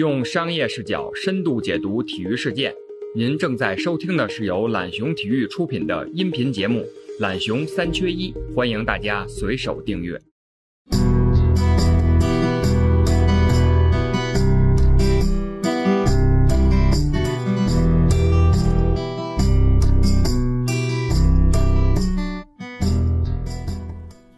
用商业视角深度解读体育事件。您正在收听的是由懒熊体育出品的音频节目《懒熊三缺一》，欢迎大家随手订阅。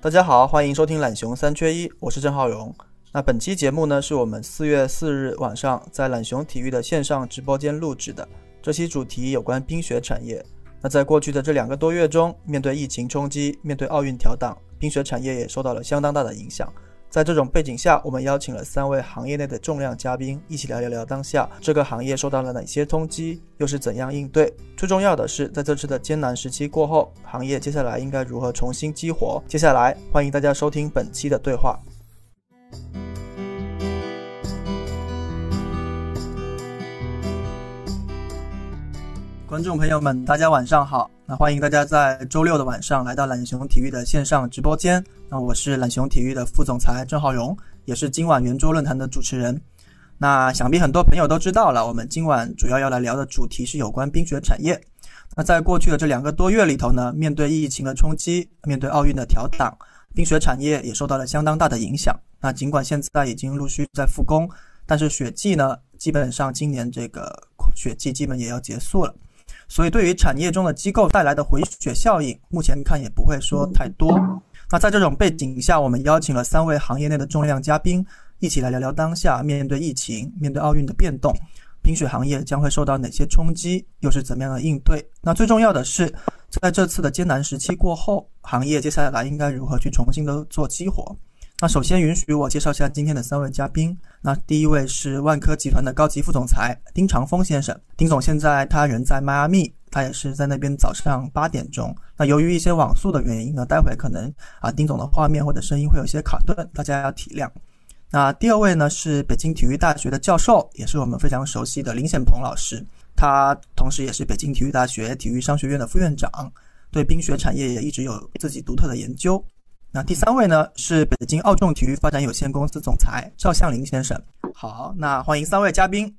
大家好，欢迎收听懒熊三缺一，我是郑浩荣。那本期节目呢，是我们四月四日晚上在懒熊体育的线上直播间录制的。这期主题有关冰雪产业。那在过去的这两个多月中，面对疫情冲击，面对奥运调档，冰雪产业也受到了相当大的影响。在这种背景下，我们邀请了三位行业内的重量嘉宾，一起聊一聊当下这个行业受到了哪些冲击，又是怎样应对。最重要的是，在这次的艰难时期过后，行业接下来应该如何重新激活？接下来，欢迎大家收听本期的对话。观众朋友们，大家晚上好。那欢迎大家在周六的晚上来到懒熊体育的线上直播间。那我是懒熊体育的副总裁郑浩荣，也是今晚圆桌论坛的主持人。那想必很多朋友都知道了，我们今晚主要要来聊的主题是有关冰雪产业。那在过去的这两个多月里头呢，面对疫情的冲击，面对奥运的调档，冰雪产业也受到了相当大的影响。那尽管现在已经陆续在复工，但是雪季呢，基本上今年这个雪季基本也要结束了。所以，对于产业中的机构带来的回血效应，目前看也不会说太多。那在这种背景下，我们邀请了三位行业内的重量嘉宾，一起来聊聊当下面对疫情、面对奥运的变动，冰雪行业将会受到哪些冲击，又是怎么样的应对？那最重要的是，在这次的艰难时期过后，行业接下来应该如何去重新的做激活？那首先允许我介绍一下今天的三位嘉宾。那第一位是万科集团的高级副总裁丁长峰先生。丁总现在他人在迈阿密，他也是在那边早上八点钟。那由于一些网速的原因呢，待会可能啊丁总的画面或者声音会有些卡顿，大家要体谅。那第二位呢是北京体育大学的教授，也是我们非常熟悉的林显鹏老师。他同时也是北京体育大学体育商学院的副院长，对冰雪产业也一直有自己独特的研究。那第三位呢是北京奥众体育发展有限公司总裁赵向林先生。好，那欢迎三位嘉宾。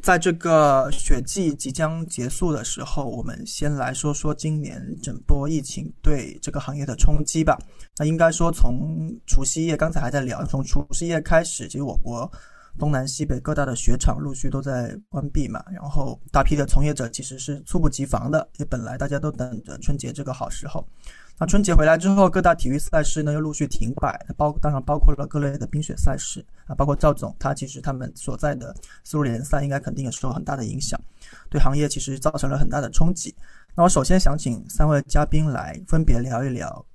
在这个雪季即将结束的时候，我们先来说说今年整波疫情对这个行业的冲击吧。那应该说，从除夕夜，刚才还在聊，从除夕夜开始，其实我国东南西北各大的雪场陆续都在关闭嘛，然后大批的从业者其实是猝不及防的，也本来大家都等着春节这个好时候。那春节回来之后，各大体育赛事呢又陆续停摆，包当然包括了各类的冰雪赛事啊，包括赵总他其实他们所在的丝路联赛应该肯定也受很大的影响，对行业其实造成了很大的冲击。那我首先想请三位嘉宾来分别聊一聊，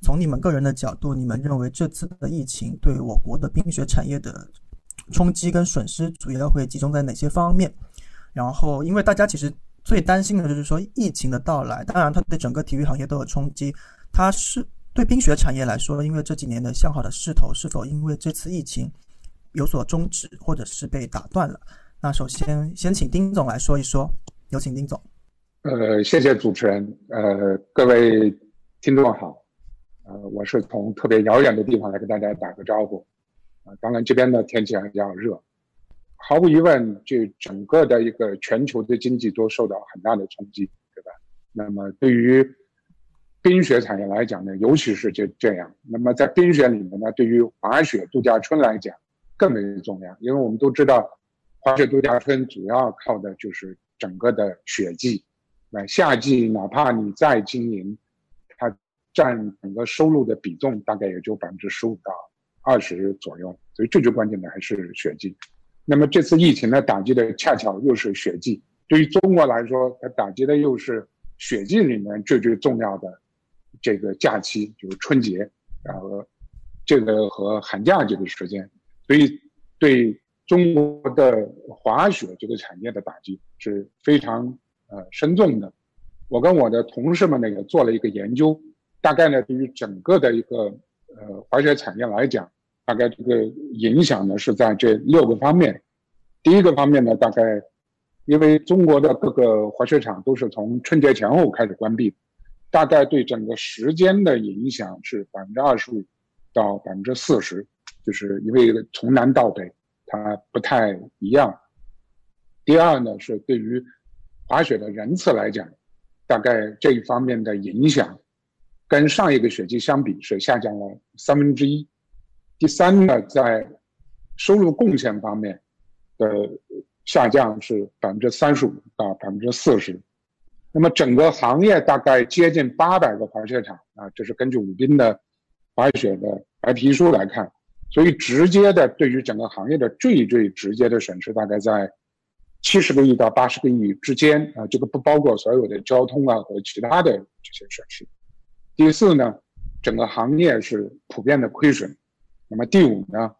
从你们个人的角度，你们认为这次的疫情对我国的冰雪产业的冲击跟损失主要会集中在哪些方面？然后，因为大家其实最担心的就是说疫情的到来，当然它对整个体育行业都有冲击。它是对冰雪产业来说，因为这几年的向好的势头，是否因为这次疫情有所终止，或者是被打断了？那首先先请丁总来说一说，有请丁总。呃，谢谢主持人。呃，各位听众好。呃，我是从特别遥远的地方来跟大家打个招呼。啊，当然这边的天气还比较热。毫无疑问，就整个的一个全球的经济都受到很大的冲击，对吧？那么对于冰雪产业来讲呢，尤其是这这样。那么在冰雪里面呢，对于滑雪度假村来讲更为重要，因为我们都知道，滑雪度假村主要靠的就是整个的雪季。那夏季哪怕你再经营，它占整个收入的比重大概也就百分之十五到二十左右。所以最最关键的还是雪季。那么这次疫情呢，打击的恰巧又是雪季。对于中国来说，它打击的又是雪季里面最最重要的。这个假期就是春节，然后这个和寒假这个时间，所以对中国的滑雪这个产业的打击是非常呃深重的。我跟我的同事们呢也做了一个研究，大概呢对于整个的一个呃滑雪产业来讲，大概这个影响呢是在这六个方面。第一个方面呢，大概因为中国的各个滑雪场都是从春节前后开始关闭。大概对整个时间的影响是百分之二十五到百分之四十，就是因为从南到北，它不太一样。第二呢，是对于滑雪的人次来讲，大概这一方面的影响，跟上一个雪季相比是下降了三分之一。第三呢，在收入贡献方面的下降是百分之三十五到百分之四十。那么整个行业大概接近八百个滑雪场啊，这是根据武斌的滑雪的白皮书来看，所以直接的对于整个行业的最最直接的损失大概在。七十个亿到八十个亿之间啊，这个不包括所有的交通啊和其他的这些损失。第四呢，整个行业是普遍的亏损。那么第五呢，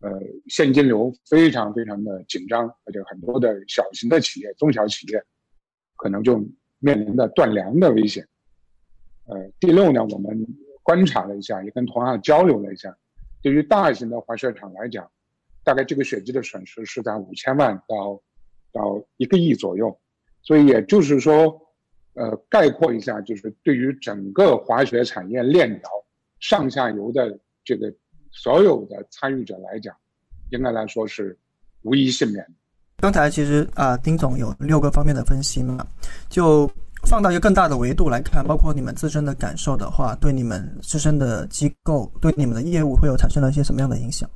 呃，现金流非常非常的紧张，而且很多的小型的企业、中小企业可能就面临的断粮的危险。呃，第六呢，我们观察了一下，也跟同行交流了一下，对于大型的滑雪场来讲，大概这个雪季的损失是在五千万到。到一个亿左右，所以也就是说，呃，概括一下，就是对于整个滑雪产业链条上下游的这个所有的参与者来讲，应该来说是无一幸免。刚才其实啊，丁总有六个方面的分析嘛，就放到一个更大的维度来看，包括你们自身的感受的话，对你们自身的机构，对你们的业务会有产生了一些什么样的影响？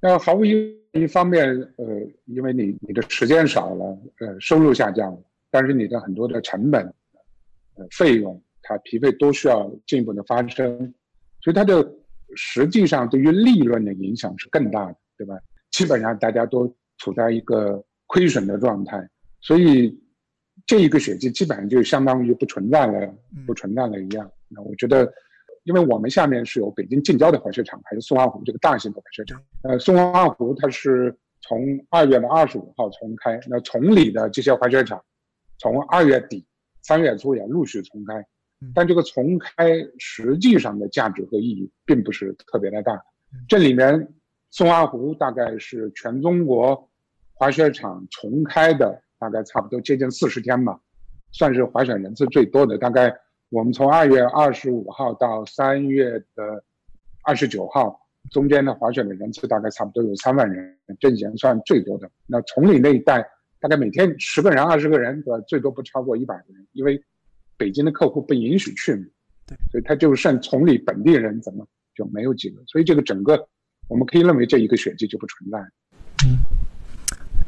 那毫无疑问。一方面，呃，因为你你的时间少了，呃，收入下降了，但是你的很多的成本、呃费用，它匹配都需要进一步的发生，所以它的实际上对于利润的影响是更大的，对吧？基本上大家都处在一个亏损的状态，所以这一个雪季基本上就相当于不存在了，不存在了一样。那我觉得。因为我们下面是有北京近郊的滑雪场，还有松花湖这个大型的滑雪场。呃，松花湖它是从二月的二十五号重开，那崇礼的这些滑雪场，从二月底三月初也陆续重开。但这个重开实际上的价值和意义并不是特别的大。这里面松花湖大概是全中国滑雪场重开的大概差不多接近四十天吧，算是滑雪人次最多的，大概。我们从二月二十五号到三月的二十九号中间的滑雪的人次大概差不多有三万人，这已经算最多的。那崇礼那一带大概每天十个人、二十个人，对吧？最多不超过一百个人，因为北京的客户不允许去嘛，对，所以他就剩崇礼本地人，怎么就没有几个？所以这个整个我们可以认为这一个雪季就不存在。嗯。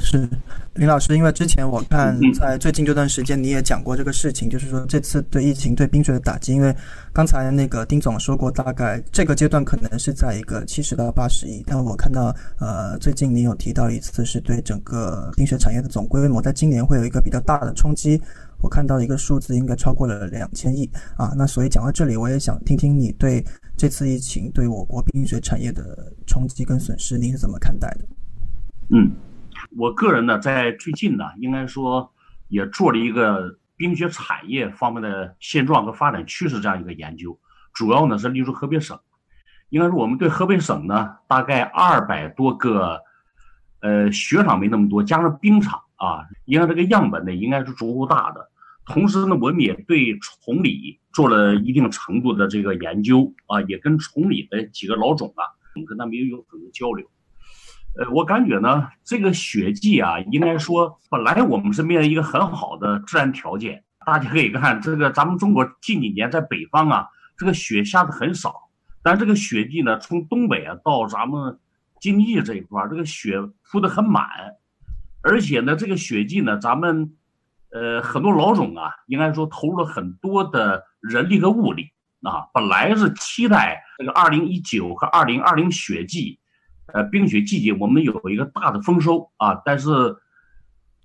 是林老师，因为之前我看在最近这段时间你也讲过这个事情，就是说这次对疫情对冰雪的打击，因为刚才那个丁总说过，大概这个阶段可能是在一个七十到八十亿，但我看到呃最近你有提到一次是对整个冰雪产业的总规模，在今年会有一个比较大的冲击，我看到一个数字应该超过了两千亿啊。那所以讲到这里，我也想听听你对这次疫情对我国冰雪产业的冲击跟损失，您是怎么看待的？嗯。我个人呢，在最近呢，应该说也做了一个冰雪产业方面的现状和发展趋势这样一个研究，主要呢是例如河北省，应该说我们对河北省呢，大概二百多个，呃，雪场没那么多，加上冰场啊，应该这个样本呢应该是足够大的。同时呢，我们也对崇礼做了一定程度的这个研究啊，也跟崇礼的几个老总啊，我们跟他们也有很多交流。呃，我感觉呢，这个雪季啊，应该说本来我们是面临一个很好的自然条件。大家可以看这个，咱们中国近几年在北方啊，这个雪下的很少。但这个雪季呢，从东北啊到咱们京冀这一块，这个雪铺的很满。而且呢，这个雪季呢，咱们呃很多老总啊，应该说投入了很多的人力和物力啊。本来是期待这个二零一九和二零二零雪季。呃，冰雪季节我们有一个大的丰收啊，但是，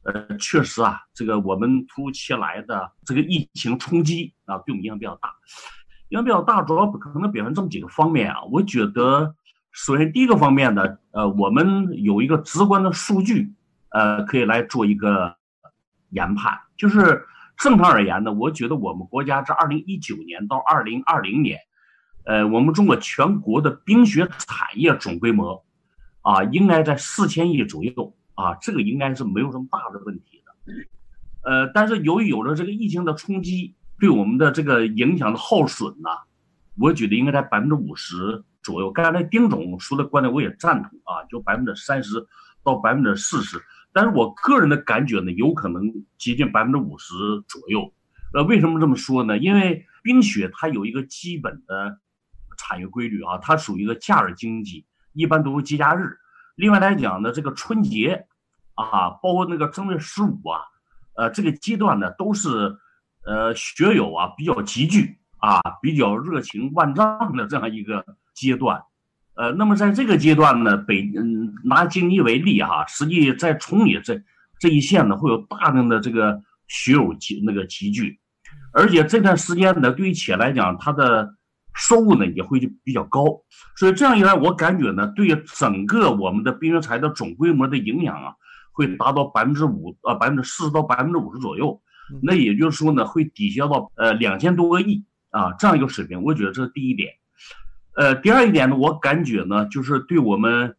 呃，确实啊，这个我们突如其来的这个疫情冲击啊，对我们影响比较大。影响比较大，主要可能表现这么几个方面啊。我觉得，首先第一个方面呢，呃，我们有一个直观的数据，呃，可以来做一个研判。就是正常而言呢，我觉得我们国家在二零一九年到二零二零年，呃，我们中国全国的冰雪产业总规模。啊，应该在四千亿左右啊，这个应该是没有什么大的问题的。呃，但是由于有了这个疫情的冲击，对我们的这个影响的耗损呢，我觉得应该在百分之五十左右。刚才丁总说的观点我也赞同啊，就百分之三十到百分之四十，但是我个人的感觉呢，有可能接近百分之五十左右。呃，为什么这么说呢？因为冰雪它有一个基本的产业规律啊，它属于一个假日经济，一般都是节假日。另外来讲呢，这个春节啊，包括那个正月十五啊，呃，这个阶段呢，都是呃学友啊比较集聚啊，比较热情万丈的这样一个阶段。呃，那么在这个阶段呢，北嗯拿京津为例哈，实际在崇礼这这一线呢，会有大量的这个学友集那个集聚。而且这段时间呢，对于企业来讲，它的收入呢也会就比较高，所以这样一来，我感觉呢，对整个我们的冰雪产业的总规模的影响啊，会达到百分之五啊百分之四十到百分之五十左右。那也就是说呢，会抵消到呃两千多个亿啊这样一个水平。我觉得这是第一点。呃，第二一点呢，我感觉呢，就是对我们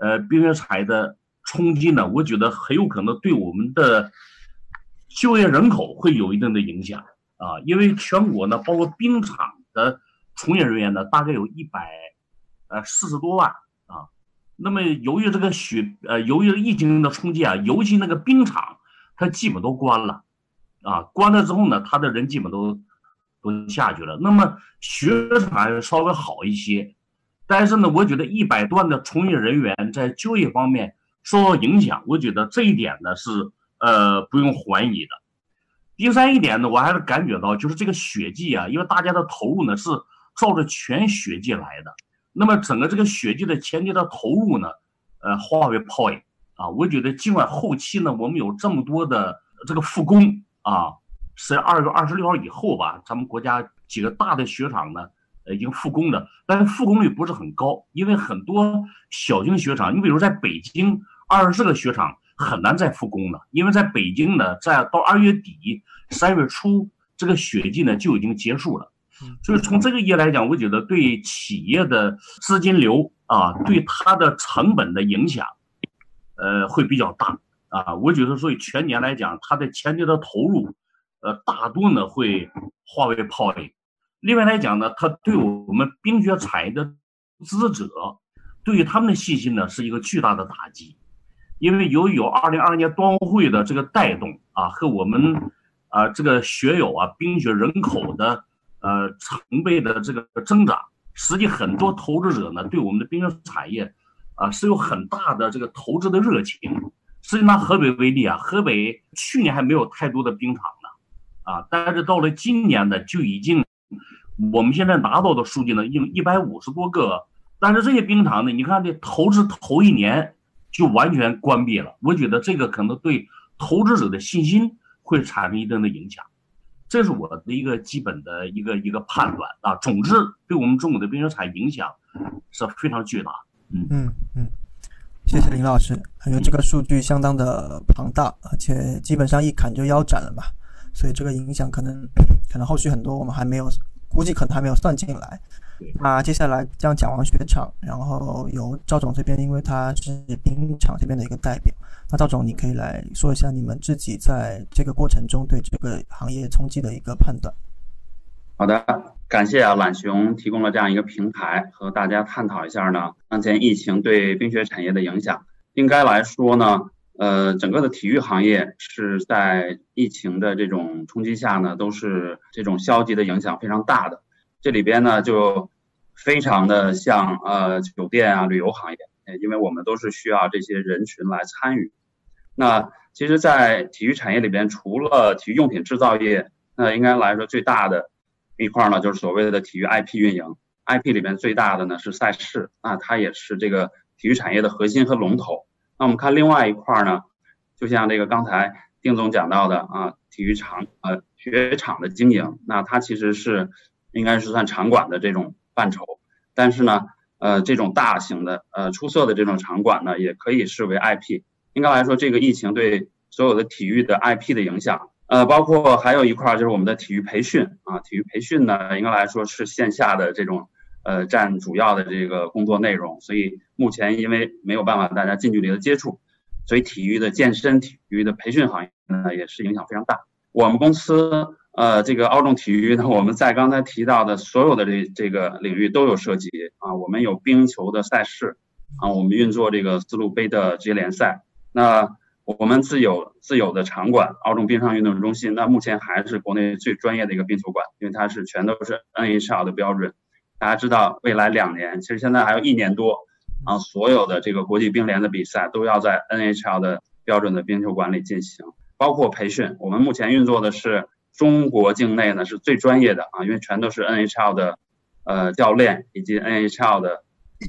呃冰雪材的冲击呢，我觉得很有可能对我们的就业人口会有一定的影响。啊，因为全国呢，包括冰场的从业人员呢，大概有一百呃四十多万啊。那么由于这个雪呃，由于疫情的冲击啊，尤其那个冰场，它基本都关了啊。关了之后呢，他的人基本都都下去了。那么雪场稍微好一些，但是呢，我觉得一百多万的从业人员在就业方面受到影响，我觉得这一点呢是呃不用怀疑的。第三一点呢，我还是感觉到，就是这个雪季啊，因为大家的投入呢是照着全雪季来的，那么整个这个雪季的前期的投入呢，呃，化为泡影啊。我觉得尽管后期呢，我们有这么多的这个复工啊，是二月二十六号以后吧，咱们国家几个大的雪场呢，呃，已经复工了，但是复工率不是很高，因为很多小型雪场，你比如在北京二十四个雪场。很难再复工了，因为在北京呢，在到二月底、三月初，这个雪季呢就已经结束了。所以从这个意义来讲，我觉得对企业的资金流啊，对它的成本的影响，呃，会比较大啊。我觉得，所以全年来讲，它的前期的投入，呃，大多呢会化为泡影。另外来讲呢，它对我们冰雪产业的资者，对于他们的信心呢，是一个巨大的打击。因为由于有二零二二年冬奥会的这个带动啊，和我们啊这个学友啊冰雪人口的呃成倍的这个增长，实际很多投资者呢对我们的冰雪产业啊是有很大的这个投资的热情。实际拿河北为例啊，河北去年还没有太多的冰场呢，啊，但是到了今年呢就已经，我们现在拿到的数据呢有一百五十多个，但是这些冰场呢，你看这投资头一年。就完全关闭了，我觉得这个可能对投资者的信心会产生一定的影响，这是我的一个基本的一个一个判断啊。总之，对我们中国的冰雪产业影响是非常巨大。嗯嗯嗯，谢谢林老师，感觉这个数据相当的庞大，而且基本上一砍就腰斩了吧，所以这个影响可能可能后续很多我们还没有估计，可能还没有算进来。那接下来这样讲完雪场，然后由赵总这边，因为他是冰场这边的一个代表，那赵总你可以来说一下你们自己在这个过程中对这个行业冲击的一个判断。好的，感谢啊懒熊提供了这样一个平台，和大家探讨一下呢当前疫情对冰雪产业的影响。应该来说呢，呃，整个的体育行业是在疫情的这种冲击下呢，都是这种消极的影响非常大的。这里边呢，就非常的像呃酒店啊旅游行业，因为我们都是需要这些人群来参与。那其实，在体育产业里边，除了体育用品制造业，那应该来说最大的一块呢，就是所谓的体育 IP 运营。IP 里边最大的呢是赛事，那它也是这个体育产业的核心和龙头。那我们看另外一块呢，就像这个刚才丁总讲到的啊，体育场呃雪场的经营，那它其实是。应该是算场馆的这种范畴，但是呢，呃，这种大型的、呃出色的这种场馆呢，也可以视为 IP。应该来说，这个疫情对所有的体育的 IP 的影响，呃，包括还有一块就是我们的体育培训啊，体育培训呢，应该来说是线下的这种呃占主要的这个工作内容。所以目前因为没有办法大家近距离的接触，所以体育的健身、体育的培训行业呢，也是影响非常大。我们公司。呃，这个奥众体育呢，我们在刚才提到的所有的这这个领域都有涉及啊。我们有冰球的赛事，啊，我们运作这个丝路杯的职业联赛。那我们自有自有的场馆——奥众冰上运动中心，那目前还是国内最专业的一个冰球馆，因为它是全都是 NHL 的标准。大家知道，未来两年，其实现在还有一年多啊，所有的这个国际冰联的比赛都要在 NHL 的标准的冰球馆里进行，包括培训。我们目前运作的是中国境内呢是最专业的啊，因为全都是 NHL 的呃教练以及 NHL 的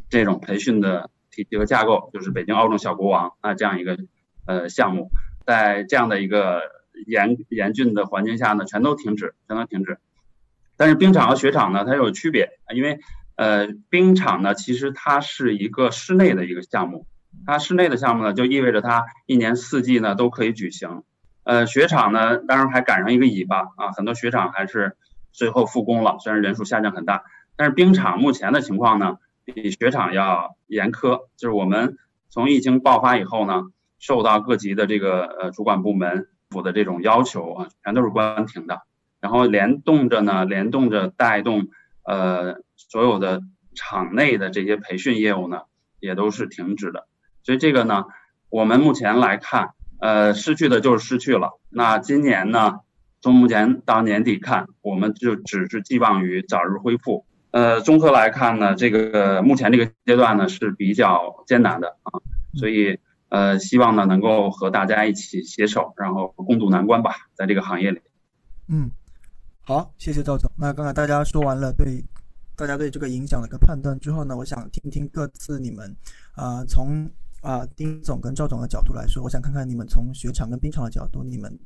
这种培训的体系和架构，就是北京奥运小国王啊这样一个呃项目，在这样的一个严严峻的环境下呢，全都停止，全都停止。但是冰场和雪场呢，它有区别因为呃，冰场呢，其实它是一个室内的一个项目，它室内的项目呢，就意味着它一年四季呢都可以举行。呃，雪场呢，当然还赶上一个尾巴啊，很多雪场还是最后复工了，虽然人数下降很大。但是冰场目前的情况呢，比雪场要严苛，就是我们从疫情爆发以后呢，受到各级的这个呃主管部门府的这种要求啊，全都是关停的。然后联动着呢，联动着带动，呃，所有的场内的这些培训业务呢，也都是停止的。所以这个呢，我们目前来看，呃，失去的就是失去了。那今年呢，从目前到年底看，我们就只是寄望于早日恢复。呃，综合来看呢，这个目前这个阶段呢是比较艰难的啊，所以呃，希望呢能够和大家一起携手，然后共度难关吧，在这个行业里。嗯。好，谢谢赵总。那刚才大家说完了对大家对这个影响的一个判断之后呢，我想听听各自你们啊，从啊丁总跟赵总的角度来说，我想看看你们从雪场跟冰场的角度，你们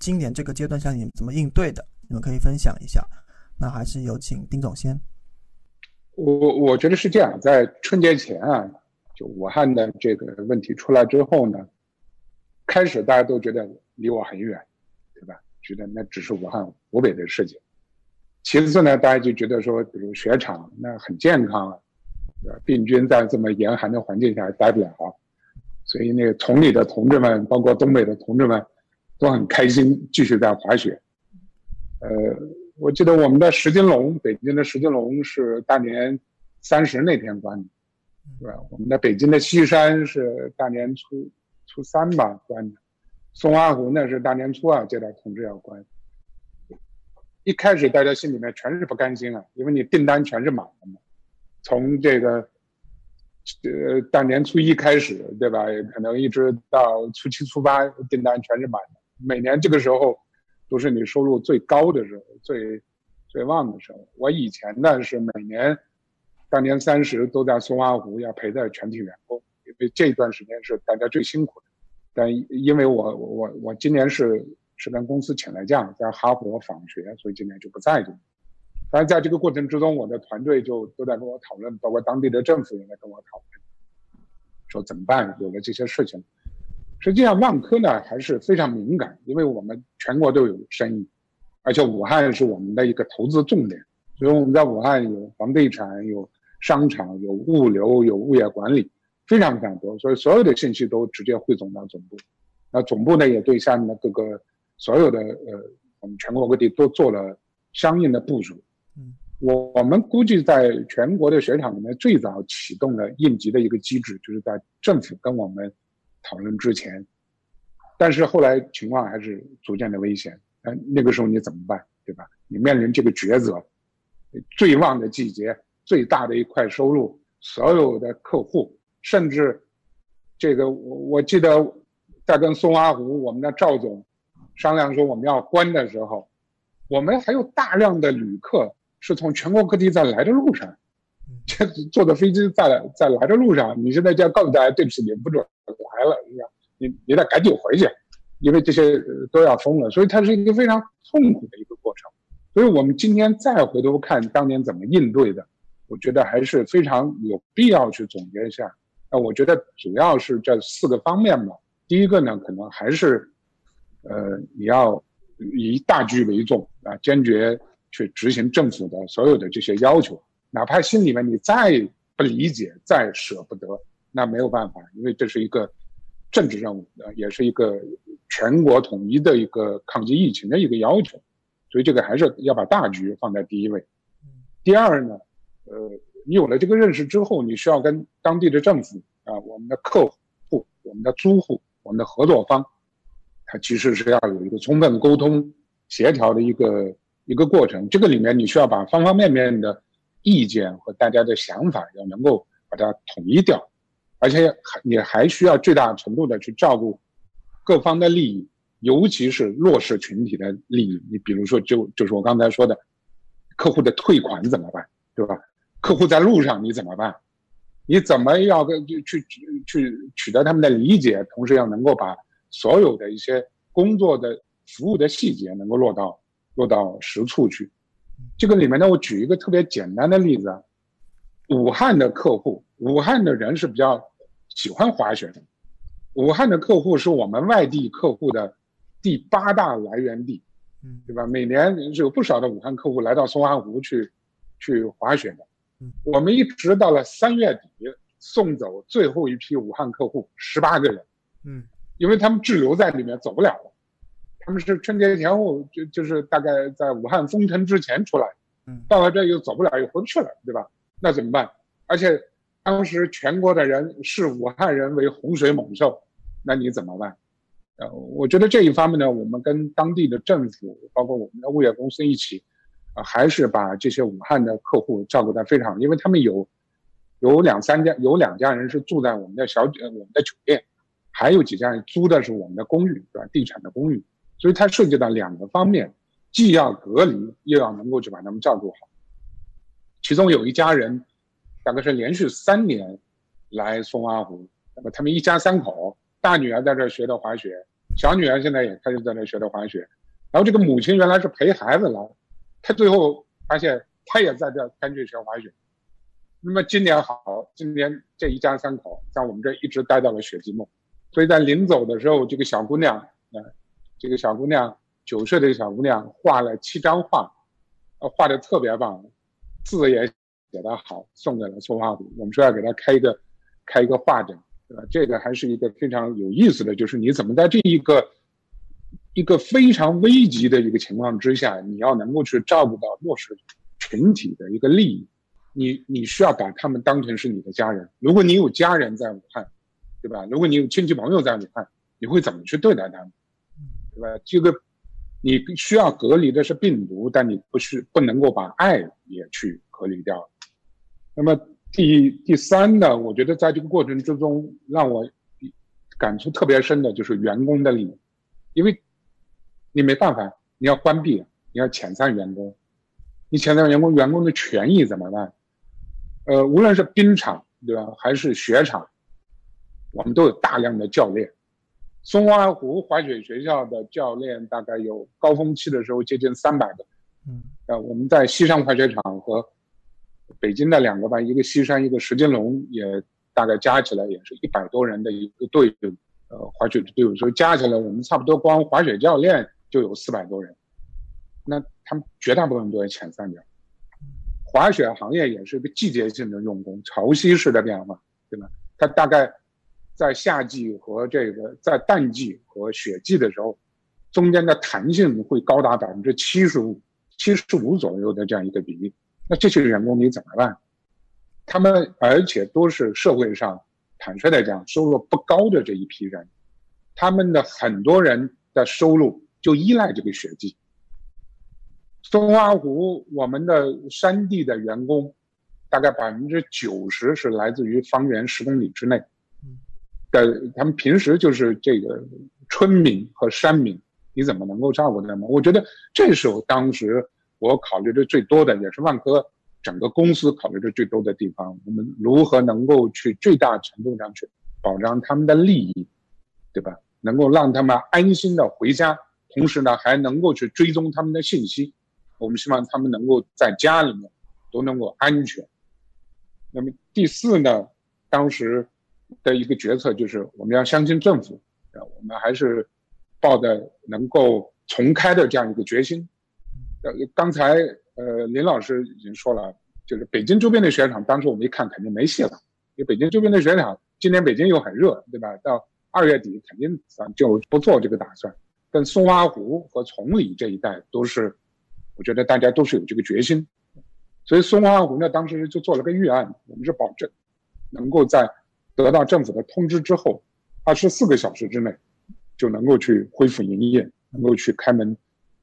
今年这个阶段下你们怎么应对的？你们可以分享一下。那还是有请丁总先。我我觉得是这样，在春节前啊，就武汉的这个问题出来之后呢，开始大家都觉得离我很远。对吧觉得那只是武汉湖北的事情。其次呢，大家就觉得说，比如雪场那很健康啊，病菌在这么严寒的环境下待不了，所以那个崇礼的同志们，包括东北的同志们，都很开心继续在滑雪。呃，我记得我们的石金龙，北京的石金龙是大年三十那天关的，是吧？我们的北京的西山是大年初初三吧关的。松花湖那是大年初二接到通知要关，一开始大家心里面全是不甘心啊，因为你订单全是满的嘛。从这个呃大年初一开始，对吧？可能一直到初七初八，订单全是满的。每年这个时候都是你收入最高的时候，最最旺的时候。我以前呢是每年大年三十都在松花湖要陪着全体员工，因为这段时间是大家最辛苦的。但因为我我我今年是是跟公司请了假，在哈佛访学，所以今年就不在这。但是在这个过程之中，我的团队就都在跟我讨论，包括当地的政府也在跟我讨论，说怎么办？有了这些事情，实际上万科呢还是非常敏感，因为我们全国都有生意，而且武汉是我们的一个投资重点，所以我们在武汉有房地产、有商场、有物流、有物业管理。非常非常多，所以所有的信息都直接汇总到总部。那总部呢，也对下面的各个所有的呃，我们全国各地都做了相应的部署。我我们估计在全国的雪场里面，最早启动了应急的一个机制，就是在政府跟我们讨论之前。但是后来情况还是逐渐的危险。那那个时候你怎么办？对吧？你面临这个抉择，最旺的季节，最大的一块收入，所有的客户。甚至，这个我我记得，在跟松花湖我们的赵总商量说我们要关的时候，我们还有大量的旅客是从全国各地在来的路上，这坐的飞机在在来的路上，你现在就要告诉大家，对不起，你不准来了，是吧？你你得赶紧回去，因为这些都要封了，所以它是一个非常痛苦的一个过程。所以我们今天再回头看当年怎么应对的，我觉得还是非常有必要去总结一下。那我觉得主要是这四个方面吧。第一个呢，可能还是，呃，你要以大局为重啊，坚决去执行政府的所有的这些要求，哪怕心里面你再不理解、再舍不得，那没有办法，因为这是一个政治任务，呃，也是一个全国统一的一个抗击疫情的一个要求，所以这个还是要把大局放在第一位。第二呢，呃。你有了这个认识之后，你需要跟当地的政府啊、我们的客户、我们的租户、我们的合作方，他其实是要有一个充分沟通、协调的一个一个过程。这个里面你需要把方方面面的意见和大家的想法要能够把它统一掉，而且还你还需要最大程度的去照顾各方的利益，尤其是弱势群体的利益。你比如说，就就是我刚才说的，客户的退款怎么办，对吧？客户在路上你怎么办？你怎么要跟去去去取得他们的理解，同时要能够把所有的一些工作的服务的细节能够落到落到实处去。这个里面呢，我举一个特别简单的例子啊，武汉的客户，武汉的人是比较喜欢滑雪的，武汉的客户是我们外地客户的第八大来源地，嗯对吧？每年是有不少的武汉客户来到松花湖去去滑雪的嗯。我们一直到了三月底送走最后一批武汉客户十八个人，嗯因为他们滞留在里面走不了了。他们是春节前后就就是大概在武汉封城之前出来，嗯到了这又走不了，又回不去了，对吧？那怎么办？而且当时全国的人视武汉人为洪水猛兽，那你怎么办？呃，我觉得这一方面呢，我们跟当地的政府，包括我们的物业公司一起，啊、还是把这些武汉的客户照顾得非常好，因为他们有有两三家，有两家人是住在我们的小呃我们的酒店，还有几家人租的是我们的公寓，对吧？地产的公寓，所以它涉及到两个方面，既要隔离，又要能够去把他们照顾好。其中有一家人，大概是连续三年来松花湖，那么他们一家三口，大女儿在这儿学的滑雪，小女儿现在也开始在这学的滑雪，然后这个母亲原来是陪孩子来，她最后发现她也在这儿干脆学滑雪。那么今年好，今年这一家三口在我们这一直待到了雪季末，所以在临走的时候，这个小姑娘，呃，这个小姑娘九岁的小姑娘画了七张画，呃，画的特别棒，字也写得好，送给了松花湖。我们说要给她开一个开一个画展，对吧？这个还是一个非常有意思的，就是你怎么在这一个一个非常危急的一个情况之下，你要能够去照顾到弱势群体的一个利益，你你需要把他们当成是你的家人。如果你有家人在武汉，对吧？如果你有亲戚朋友在武汉，你会怎么去对待他们？对吧？这个你需要隔离的是病毒，但你不是不能够把爱也去隔离掉。那么第第三呢，我觉得在这个过程之中，让我感触特别深的就是员工的利益，因为你没办法，你要关闭，你要遣散员工，你遣散员工，员工的权益怎么办？呃，无论是冰场对吧，还是雪场，我们都有大量的教练。松花湖滑雪学校的教练大概有高峰期的时候接近三百个。嗯呃，我们在西山滑雪场和北京的两个班，一个西山，一个石金龙，也大概加起来也是一百多人的一个队伍，呃，滑雪的队伍，所以加起来我们差不多光滑雪教练就有四百多人，那他们绝大部分都要遣散掉。滑雪行业也是一个季节性的用工，潮汐式的变化，对吧？它大概在夏季和这个在淡季和雪季的时候，中间的弹性会高达百分之七十五、七十五左右的这样一个比例。那这些员工你怎么办？他们而且都是社会上坦率的讲收入不高的这一批人，他们的很多人的收入就依赖这个雪季。松花湖我们的山地的员工，大概百分之九十是来自于方圆十公里之内的，他们平时就是这个村民和山民，你怎么能够照顾他们？我觉得这是我当时我考虑的最多的，也是万科整个公司考虑的最多的地方。我们如何能够去最大程度上去保障他们的利益，对吧？能够让他们安心的回家，同时呢还能够去追踪他们的信息。我们希望他们能够在家里面都能够安全。那么第四呢，当时的一个决策就是我们要相信政府，啊，我们还是抱着能够重开的这样一个决心。呃，刚才呃林老师已经说了，就是北京周边的雪场，当时我们一看肯定没戏了，因为北京周边的雪场今年北京又很热，对吧？到二月底肯定咱就不做这个打算。但松花湖和崇礼这一带都是。我觉得大家都是有这个决心，所以松花湖呢，当时就做了个预案，我们是保证能够在得到政府的通知之后，二十四个小时之内就能够去恢复营业，能够去开门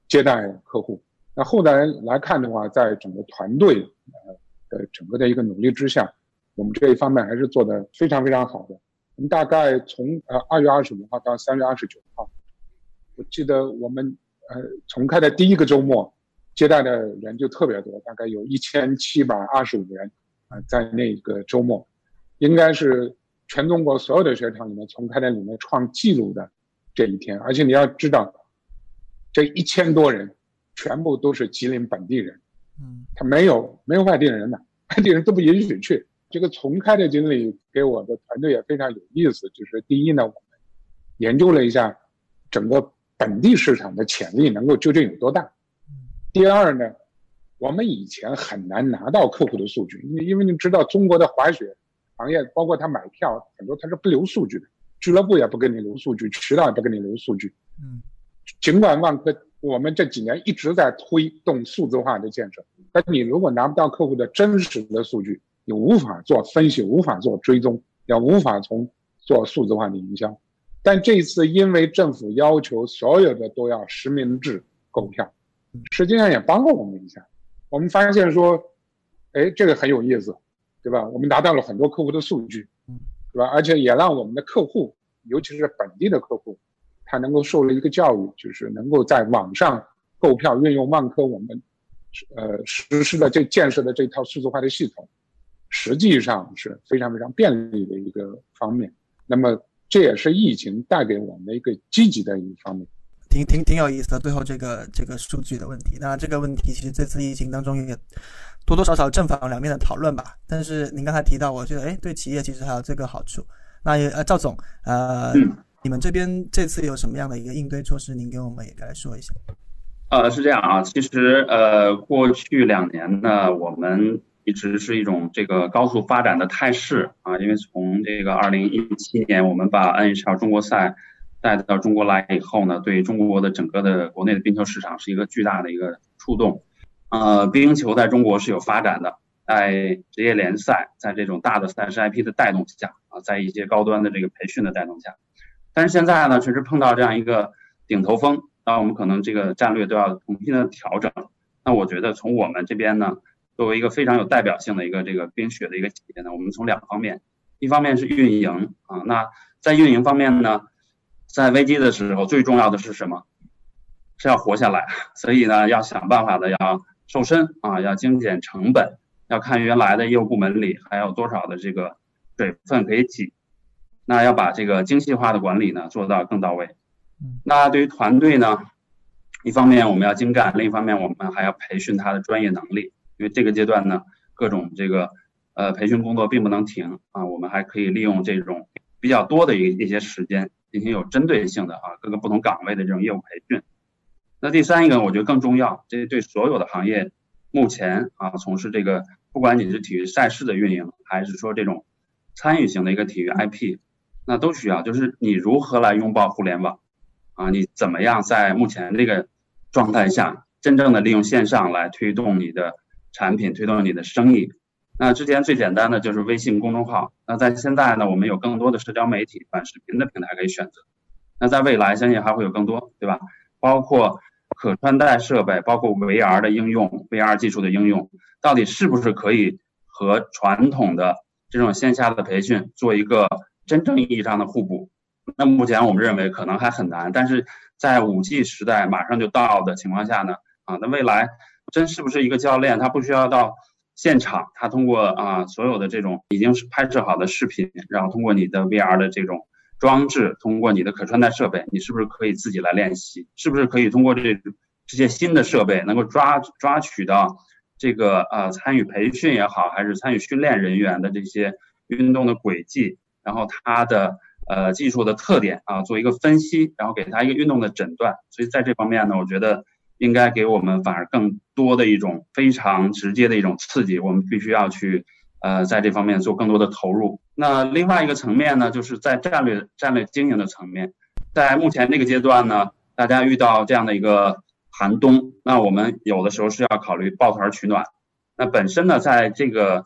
接待客户。那后来来看的话，在整个团队呃的整个的一个努力之下，我们这一方面还是做的非常非常好的。我们大概从呃二月二十五号到三月二十九号，我记得我们呃重开的第一个周末，接待的人就特别多，大概有一千七百二十五人啊，在那个周末，应该是全中国所有的雪场里面从开的里面创纪录的这一天。而且你要知道，这一千多人。全部都是吉林本地人，嗯，他没有没有外地人的，外地人都不允许去。这个重开的经历给我的团队也非常有意思。就是第一呢，我们研究了一下整个本地市场的潜力能够究竟有多大。第二呢，我们以前很难拿到客户的数据，因为因为你知道中国的滑雪行业，包括他买票很多他是不留数据的，俱乐部也不给你留数据，渠道也不给你留数据。嗯，尽管万科。我们这几年一直在推动数字化的建设，但你如果拿不到客户的真实的数据，你无法做分析，无法做追踪，也无法从做数字化的营销。但这次因为政府要求所有的都要实名制购票，实际上也帮了我们一下。我们发现说，哎，这个很有意思，对吧？我们拿到了很多客户的数据，对吧？而且也让我们的客户，尤其是本地的客户。他能够受了一个教育，就是能够在网上购票，运用万科我们，呃实施的这建设的这套数字化的系统，实际上是非常非常便利的一个方面。那么这也是疫情带给我们的一个积极的一方面，挺挺挺有意思的。最后这个这个数据的问题，那这个问题其实这次疫情当中也多多少少正反两面的讨论吧。但是您刚才提到，我觉得哎，对企业其实还有这个好处。那也呃，赵总，呃。你们这边这次有什么样的一个应对措施？您给我们也来说一下。呃，是这样啊，其实呃，过去两年呢，我们一直是一种这个高速发展的态势啊，因为从这个二零一七年我们把 NHL 中国赛带到中国来以后呢，对中国的整个的国内的冰球市场是一个巨大的一个触动。呃，冰球在中国是有发展的，在职业联赛，在这种大的赛事 IP 的带动下啊，在一些高端的这个培训的带动下。但是现在呢，确实碰到这样一个顶头风，那我们可能这个战略都要重新的调整。那我觉得从我们这边呢，作为一个非常有代表性的一个这个冰雪的一个企业呢，我们从两方面，一方面是运营啊，那在运营方面呢，在危机的时候最重要的是什么？是要活下来，所以呢，要想办法的要瘦身啊，要精简成本，要看原来的业务部门里还有多少的这个水分可以挤。那要把这个精细化的管理呢做到更到位。那对于团队呢，一方面我们要精干，另一方面我们还要培训他的专业能力。因为这个阶段呢，各种这个呃培训工作并不能停啊，我们还可以利用这种比较多的一一些时间进行有针对性的啊各个不同岗位的这种业务培训。那第三一个我觉得更重要，这对所有的行业目前啊从事这个不管你是体育赛事的运营，还是说这种参与型的一个体育 IP。那都需要，就是你如何来拥抱互联网啊？你怎么样在目前这个状态下，真正的利用线上来推动你的产品，推动你的生意？那之前最简单的就是微信公众号，那在现在呢，我们有更多的社交媒体、短视频的平台可以选择。那在未来，相信还会有更多，对吧？包括可穿戴设备，包括 VR 的应用，VR 技术的应用，到底是不是可以和传统的这种线下的培训做一个？真正意义上的互补，那目前我们认为可能还很难，但是在五 G 时代马上就到的情况下呢，啊，那未来真是不是一个教练，他不需要到现场，他通过啊所有的这种已经是拍摄好的视频，然后通过你的 VR 的这种装置，通过你的可穿戴设备，你是不是可以自己来练习？是不是可以通过这这些新的设备，能够抓抓取到这个呃参与培训也好，还是参与训练人员的这些运动的轨迹？然后他的呃技术的特点啊，做一个分析，然后给他一个运动的诊断。所以在这方面呢，我觉得应该给我们反而更多的一种非常直接的一种刺激。我们必须要去呃在这方面做更多的投入。那另外一个层面呢，就是在战略战略经营的层面，在目前这个阶段呢，大家遇到这样的一个寒冬，那我们有的时候是要考虑抱团取暖那本身呢，在这个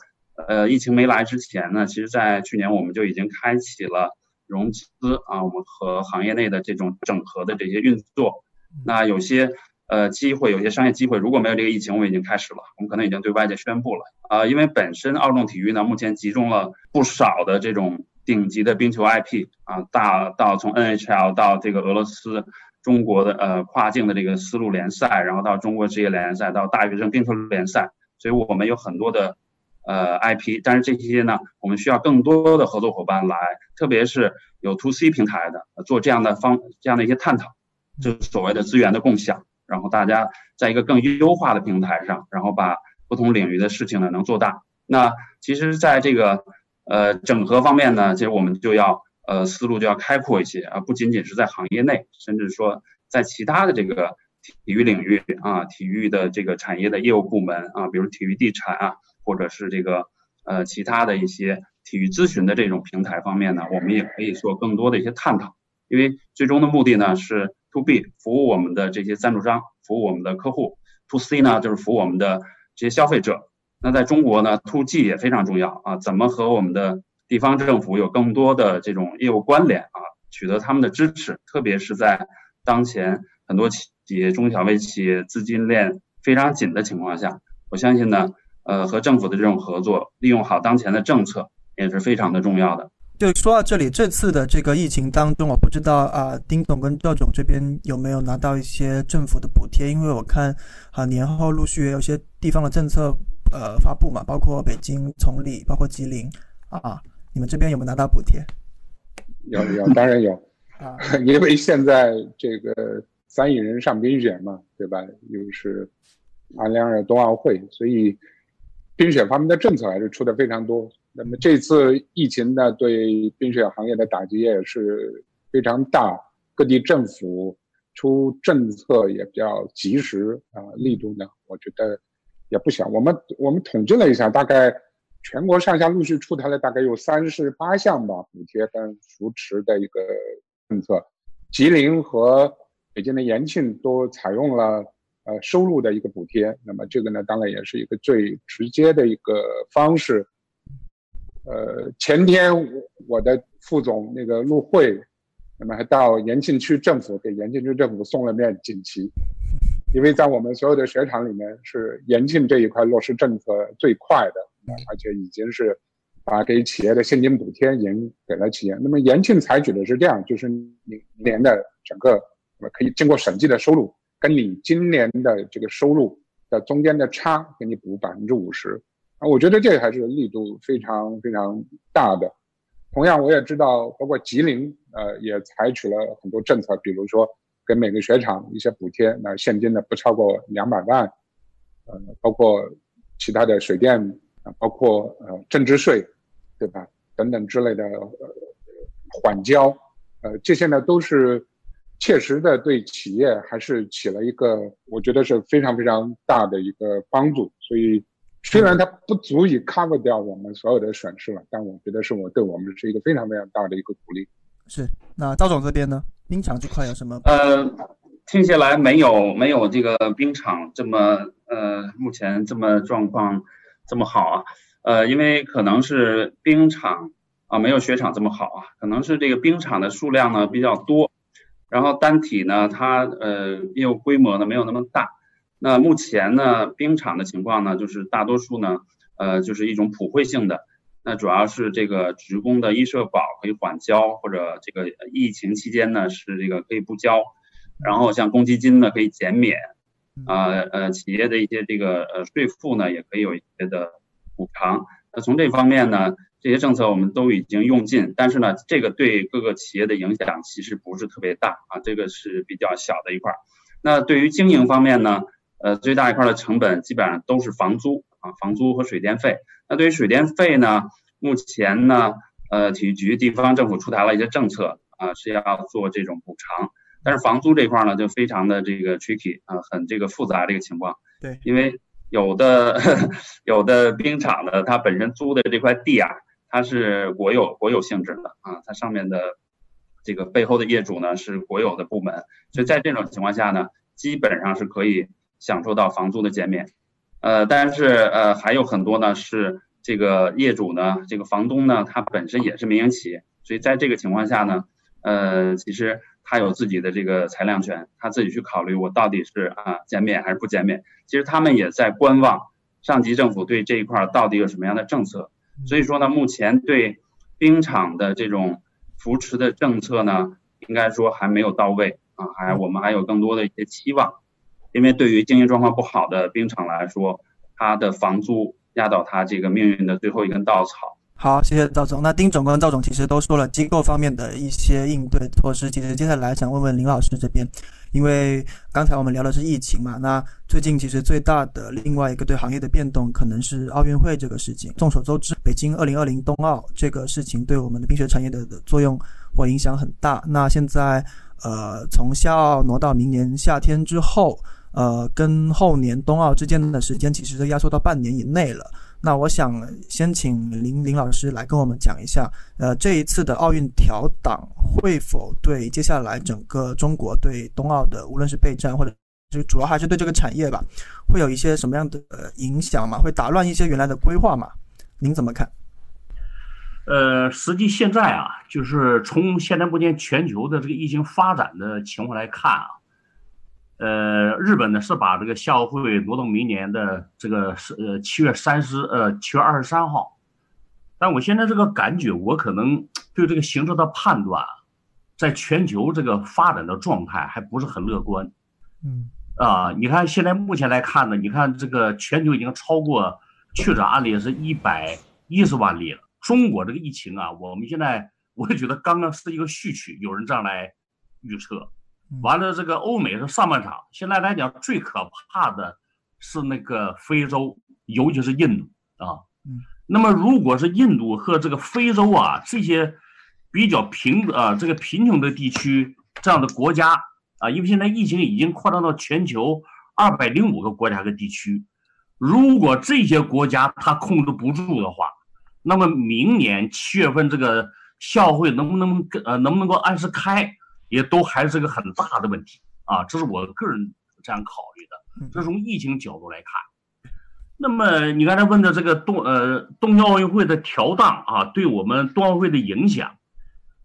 呃疫情没来之前呢，其实在去年我们就已经开启了融资啊，我们和行业内的这种整合的这些运作。那有些呃机会，有些商业机会，如果没有这个疫情，我们已经开始了，我们可能已经对外界宣布了啊，因为本身奥动体育呢，目前集中了不少的这种顶级的冰球 IP 啊，大到从 NHL 到这个俄罗斯。中国的呃跨境的这个丝路联赛，然后到中国职业联赛，到大学生冰球联赛，所以我们有很多的呃 IP，但是这些呢，我们需要更多的合作伙伴来，特别是有 To C 平台的做这样的方这样的一些探讨，就所谓的资源的共享，然后大家在一个更优化的平台上，然后把不同领域的事情呢能做大。那其实在这个呃整合方面呢，其实我们就要。呃，思路就要开阔一些啊，不仅仅是在行业内，甚至说在其他的这个体育领域啊，体育的这个产业的业务部门啊，比如体育地产啊，或者是这个呃其他的一些体育咨询的这种平台方面呢，我们也可以做更多的一些探讨。因为最终的目的呢是 to B 服务我们的这些赞助商，服务我们的客户；to C 呢就是服务我们的这些消费者。那在中国呢，to G 也非常重要啊，怎么和我们的地方政府有更多的这种业务关联啊，取得他们的支持，特别是在当前很多企业、中小微企业资金链非常紧的情况下，我相信呢，呃，和政府的这种合作，利用好当前的政策也是非常的重要的。就说到这里，这次的这个疫情当中，我不知道啊，丁总跟赵总这边有没有拿到一些政府的补贴？因为我看啊，年后陆续也有些地方的政策呃发布嘛，包括北京崇礼，包括吉林啊。你们这边有没有拿到补贴？有有，当然有啊，因为现在这个三亿人上冰雪嘛，对吧？又是二零二冬奥会，所以冰雪方面的政策还是出的非常多。那么这次疫情呢，对冰雪行业的打击也是非常大，各地政府出政策也比较及时啊，力度呢，我觉得也不小。我们我们统计了一下，大概。全国上下陆续出台了大概有三十八项吧，补贴跟扶持的一个政策。吉林和北京的延庆都采用了呃收入的一个补贴。那么这个呢，当然也是一个最直接的一个方式。呃，前天我的副总那个陆慧，那么还到延庆区政府给延庆区政府送了面锦旗，因为在我们所有的雪场里面，是延庆这一块落实政策最快的。而且已经是把给企业的现金补贴延给了企业。那么延庆采取的是这样，就是明年的整个可以经过审计的收入，跟你今年的这个收入的中间的差给你补百分之五十。啊，我觉得这还是力度非常非常大的。同样，我也知道，包括吉林，呃，也采取了很多政策，比如说给每个雪场一些补贴，那现金的不超过两百万，呃，包括其他的水电。包括呃增值税，对吧？等等之类的呃缓交，呃这些呢都是切实的对企业还是起了一个我觉得是非常非常大的一个帮助。所以虽然它不足以 cover 掉我们所有的损失了，但我觉得是我对我们是一个非常非常大的一个鼓励。是，那赵总这边呢？冰场这块有什么？呃，听起来没有没有这个冰场这么呃目前这么状况。这么好啊，呃，因为可能是冰场啊没有雪场这么好啊，可能是这个冰场的数量呢比较多，然后单体呢它呃业务规模呢没有那么大。那目前呢冰场的情况呢就是大多数呢呃就是一种普惠性的，那主要是这个职工的医社保可以缓交，或者这个疫情期间呢是这个可以不交，然后像公积金呢可以减免。啊呃，企业的一些这个呃税负呢，也可以有一些的补偿。那从这方面呢，这些政策我们都已经用尽，但是呢，这个对各个企业的影响其实不是特别大啊，这个是比较小的一块。那对于经营方面呢，呃，最大一块的成本基本上都是房租啊，房租和水电费。那对于水电费呢，目前呢，呃，体育局、地方政府出台了一些政策啊，是要做这种补偿。但是房租这块呢，就非常的这个 tricky 啊，很这个复杂这个情况。对，因为有的 有的冰场呢，它本身租的这块地啊，它是国有国有性质的啊，它上面的这个背后的业主呢是国有的部门，所以在这种情况下呢，基本上是可以享受到房租的减免。呃，但是呃还有很多呢是这个业主呢，这个房东呢，他本身也是民营企业，所以在这个情况下呢，呃，其实他有自己的这个裁量权，他自己去考虑我到底是啊减免还是不减免。其实他们也在观望上级政府对这一块到底有什么样的政策。所以说呢，目前对冰场的这种扶持的政策呢，应该说还没有到位啊，还我们还有更多的一些期望。因为对于经营状况不好的冰场来说，它的房租压倒它这个命运的最后一根稻草。好，谢谢赵总。那丁总跟赵总其实都说了机构方面的一些应对措施。其实接下来想问问林老师这边，因为刚才我们聊的是疫情嘛，那最近其实最大的另外一个对行业的变动，可能是奥运会这个事情。众所周知，北京二零二零冬奥这个事情对我们的冰雪产业的作用或影响很大。那现在呃，从夏奥挪到明年夏天之后。呃，跟后年冬奥之间的时间其实都压缩到半年以内了。那我想先请林林老师来跟我们讲一下，呃，这一次的奥运调档会否对接下来整个中国对冬奥的，无论是备战或者就主要还是对这个产业吧，会有一些什么样的影响吗？会打乱一些原来的规划吗？您怎么看？呃，实际现在啊，就是从现在目前全球的这个疫情发展的情况来看啊。呃，日本呢是把这个夏奥会挪到明年的这个是呃七月三十呃七月二十三号，但我现在这个感觉，我可能对这个形势的判断，在全球这个发展的状态还不是很乐观。嗯啊，你看现在目前来看呢，你看这个全球已经超过确诊案例是一百一十万例了。中国这个疫情啊，我们现在我觉得刚刚是一个序曲，有人这样来预测。完了，这个欧美是上半场。现在来讲，最可怕的是那个非洲，尤其是印度啊。嗯。那么，如果是印度和这个非洲啊这些比较贫啊这个贫穷的地区这样的国家啊，因为现在疫情已经扩张到全球二百零五个国家和地区，如果这些国家它控制不住的话，那么明年七月份这个校会能不能呃能不能够按时开？也都还是个很大的问题啊，这是我个人这样考虑的。这是从疫情角度来看。那么你刚才问的这个冬呃东京奥运会的调档啊，对我们冬奥会的影响，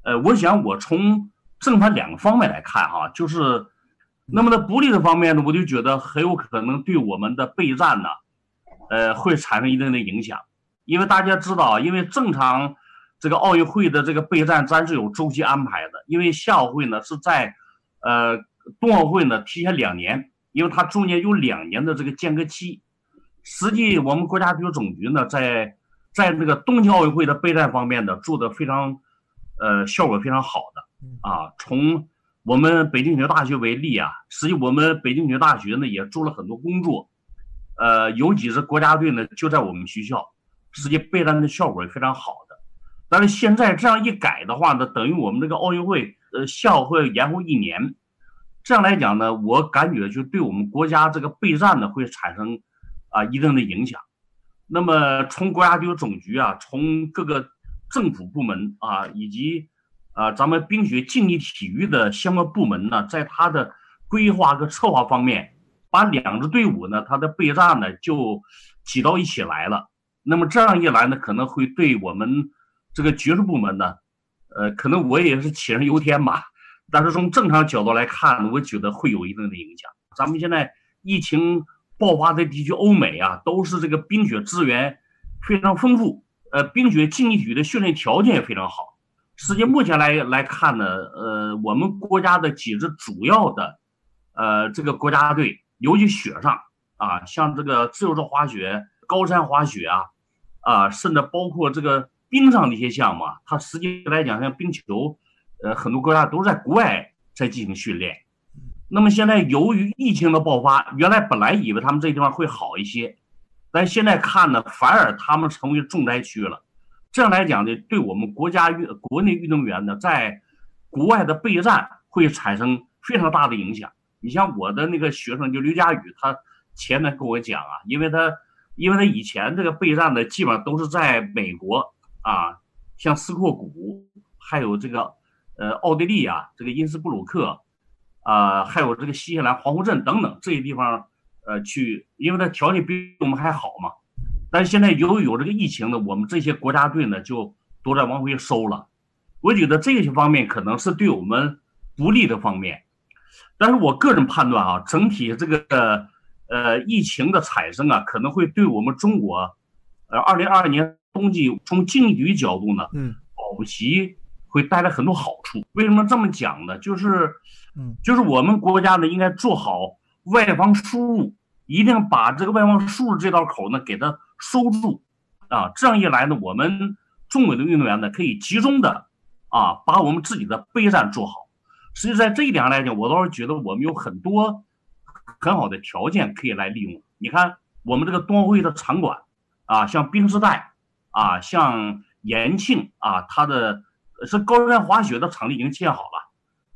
呃，我想我从正反两个方面来看哈，就是那么的不利的方面呢，我就觉得很有可能对我们的备战呢，呃，会产生一定的影响，因为大家知道，因为正常。这个奥运会的这个备战咱是有周期安排的，因为夏奥会呢是在，呃，冬奥会呢提前两年，因为它中间有两年的这个间隔期。实际我们国家体育总局呢在在这个东京奥运会的备战方面呢做的非常，呃，效果非常好的啊。从我们北京体育大学为例啊，实际我们北京体育大学呢也做了很多工作，呃，有几支国家队呢就在我们学校，实际备战的效果也非常好。但是现在这样一改的话呢，等于我们这个奥运会，呃，夏奥会延后一年，这样来讲呢，我感觉就对我们国家这个备战呢会产生啊一定的影响。那么从国家体育总局啊，从各个政府部门啊，以及啊咱们冰雪竞技体育的相关部门呢，在他的规划和策划方面，把两支队伍呢，他的备战呢就挤到一起来了。那么这样一来呢，可能会对我们。这个局势部门呢，呃，可能我也是杞人忧天吧。但是从正常角度来看，我觉得会有一定的影响。咱们现在疫情爆发的地区，欧美啊，都是这个冰雪资源非常丰富，呃，冰雪竞技体育的训练条件也非常好。实际目前来来看呢，呃，我们国家的几支主要的，呃，这个国家队，尤其雪上啊，像这个自由式滑雪、高山滑雪啊，啊，甚至包括这个。冰上的一些项目啊，它实际来讲，像冰球，呃，很多国家都是在国外在进行训练。那么现在由于疫情的爆发，原来本来以为他们这地方会好一些，但现在看呢，反而他们成为重灾区了。这样来讲呢，对我们国家运国内运动员呢，在国外的备战会产生非常大的影响。你像我的那个学生，就刘佳宇，他前面跟我讲啊，因为他因为他以前这个备战呢，基本上都是在美国。啊，像斯库谷，还有这个，呃，奥地利啊，这个因斯布鲁克，啊，还有这个新西兰皇后镇等等这些地方，呃去，因为它条件比我们还好嘛。但是现在由于有这个疫情呢，我们这些国家队呢就都在往回收了。我觉得这些方面可能是对我们不利的方面。但是我个人判断啊，整体这个呃疫情的产生啊，可能会对我们中国，呃，二零二二年冬季从经济角度呢，嗯，保级会带来很多好处。为什么这么讲呢？就是，嗯，就是我们国家呢应该做好外防输入，一定把这个外防输入这道口呢给它收住，啊，这样一来呢，我们中国的运动员呢可以集中的啊把我们自己的备战做好。实际在这一点上来讲，我倒是觉得我们有很多很好的条件可以来利用。你看，我们这个冬奥会的场馆啊，像冰丝带啊，像延庆啊，它的是高山滑雪的场地已经建好了。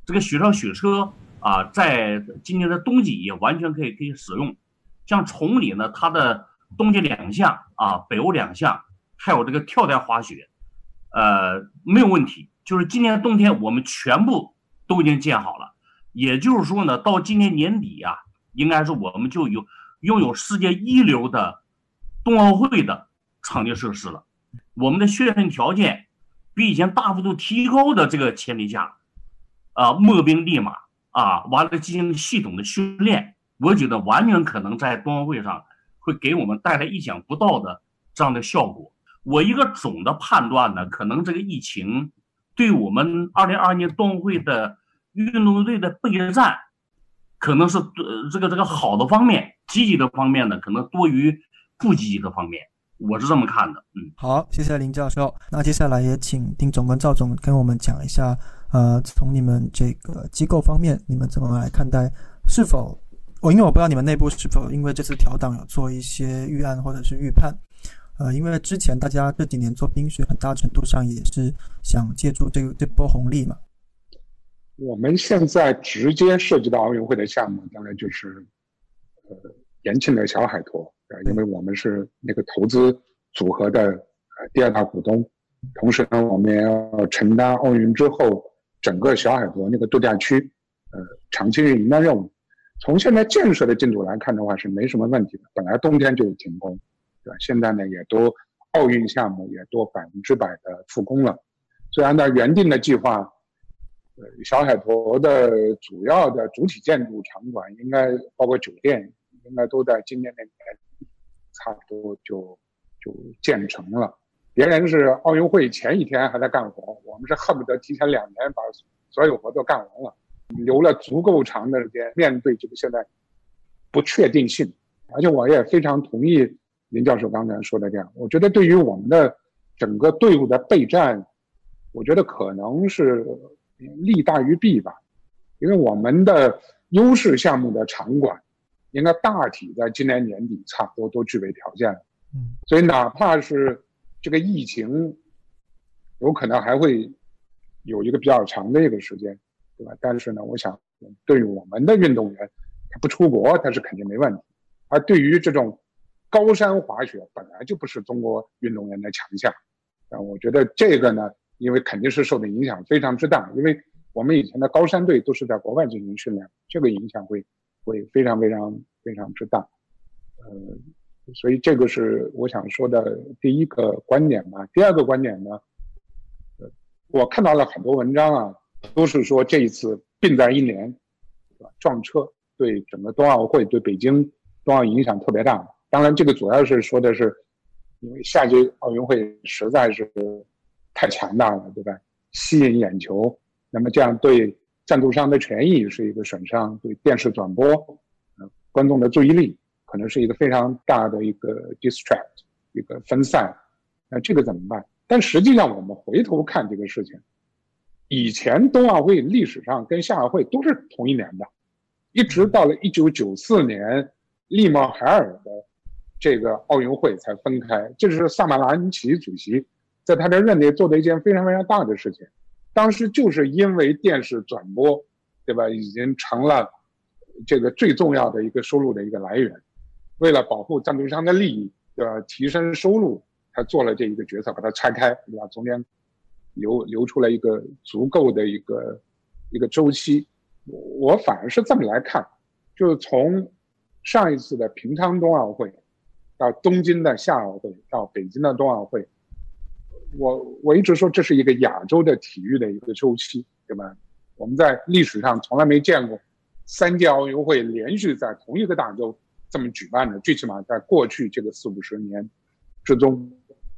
这个雪上雪车啊，在今年的冬季也完全可以可以使用。像崇礼呢，它的冬季两项啊，北欧两项，还有这个跳台滑雪，呃，没有问题。就是今年冬天我们全部。都已经建好了，也就是说呢，到今年年底啊，应该是我们就有拥有世界一流的冬奥会的场地设施了。我们的训练条件比以前大幅度提高的这个前提下，啊，摸兵立马啊，完了进行系统的训练，我觉得完全可能在冬奥会上会给我们带来意想不到的这样的效果。我一个总的判断呢，可能这个疫情。对我们二零二二年冬奥会的运动队的备战，可能是呃这个这个好的方面，积极的方面呢，可能多于不积极的方面，我是这么看的。嗯，好，谢谢林教授。那接下来也请丁总跟赵总跟我们讲一下，呃，从你们这个机构方面，你们怎么来看待？是否我因为我不知道你们内部是否因为这次调档有做一些预案或者是预判。呃，因为之前大家这几年做冰雪，很大程度上也是想借助这个这波红利嘛。我们现在直接涉及到奥运会的项目，当然就是呃延庆的小海坨，因为我们是那个投资组合的第二大股东，同时呢，我们也要承担奥运之后整个小海坨那个度假区呃长期运营的任务。从现在建设的进度来看的话，是没什么问题的。本来冬天就停工。对吧现在呢，也都奥运项目也都百分之百的复工了，所以按照原定的计划，呃，小海坨的主要的主体建筑场馆应该包括酒店，应该都在今年的年差不多就就建成了。别人是奥运会前一天还在干活，我们是恨不得提前两年把所有活都干完了，留了足够长的时间面对这个现在不确定性。而且我也非常同意。林教授刚才说的这样，我觉得对于我们的整个队伍的备战，我觉得可能是利大于弊吧，因为我们的优势项目的场馆应该大体在今年年底差不多都具备条件了。嗯，所以哪怕是这个疫情有可能还会有一个比较长的一个时间，对吧？但是呢，我想对于我们的运动员，他不出国他是肯定没问题，而对于这种。高山滑雪本来就不是中国运动员的强项，啊，我觉得这个呢，因为肯定是受的影响非常之大，因为我们以前的高山队都是在国外进行训练，这个影响会会非常非常非常之大，呃，所以这个是我想说的第一个观点吧。第二个观点呢，我看到了很多文章啊，都是说这一次并在一年，撞车对整个冬奥会对北京冬奥影响特别大。当然，这个主要是说的是，因为夏季奥运会实在是太强大了，对吧？吸引眼球，那么这样对赞助商的权益是一个损伤，对电视转播，呃，观众的注意力可能是一个非常大的一个 distract，一个分散。那这个怎么办？但实际上，我们回头看这个事情，以前冬奥会历史上跟夏奥会都是同一年的，一直到了一九九四年利莫海尔的。这个奥运会才分开，这是萨马兰奇主席在他的任内做的一件非常非常大的事情。当时就是因为电视转播，对吧，已经成了这个最重要的一个收入的一个来源。为了保护赞助商的利益，对吧，提升收入，他做了这一个决策，把它拆开，对吧？中间留留出来一个足够的一个一个周期。我反而是这么来看，就是从。上一次的平昌冬奥会，到东京的夏奥会，到北京的冬奥会，我我一直说这是一个亚洲的体育的一个周期，对吧？我们在历史上从来没见过三届奥运会连续在同一个大洲这么举办的，最起码在过去这个四五十年之中，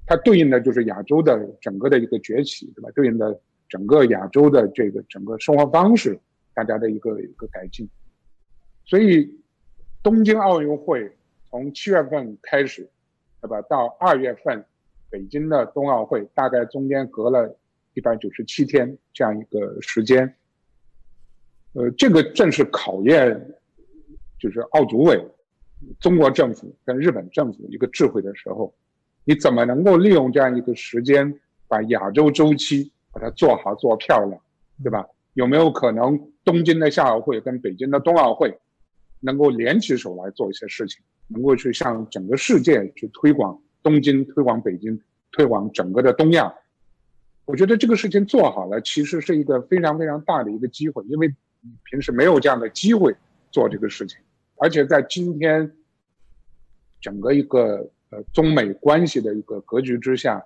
它对应的就是亚洲的整个的一个崛起，对吧？对应的整个亚洲的这个整个生活方式，大家的一个一个改进，所以。东京奥运会从七月份开始，对吧？到二月份，北京的冬奥会大概中间隔了一百九十七天这样一个时间。呃，这个正是考验，就是奥组委、中国政府跟日本政府一个智慧的时候。你怎么能够利用这样一个时间，把亚洲周期把它做好做漂亮，对吧？有没有可能东京的夏奥会跟北京的冬奥会？能够联起手来做一些事情，能够去向整个世界去推广东京、推广北京、推广整个的东亚。我觉得这个事情做好了，其实是一个非常非常大的一个机会，因为你平时没有这样的机会做这个事情。而且在今天整个一个呃中美关系的一个格局之下，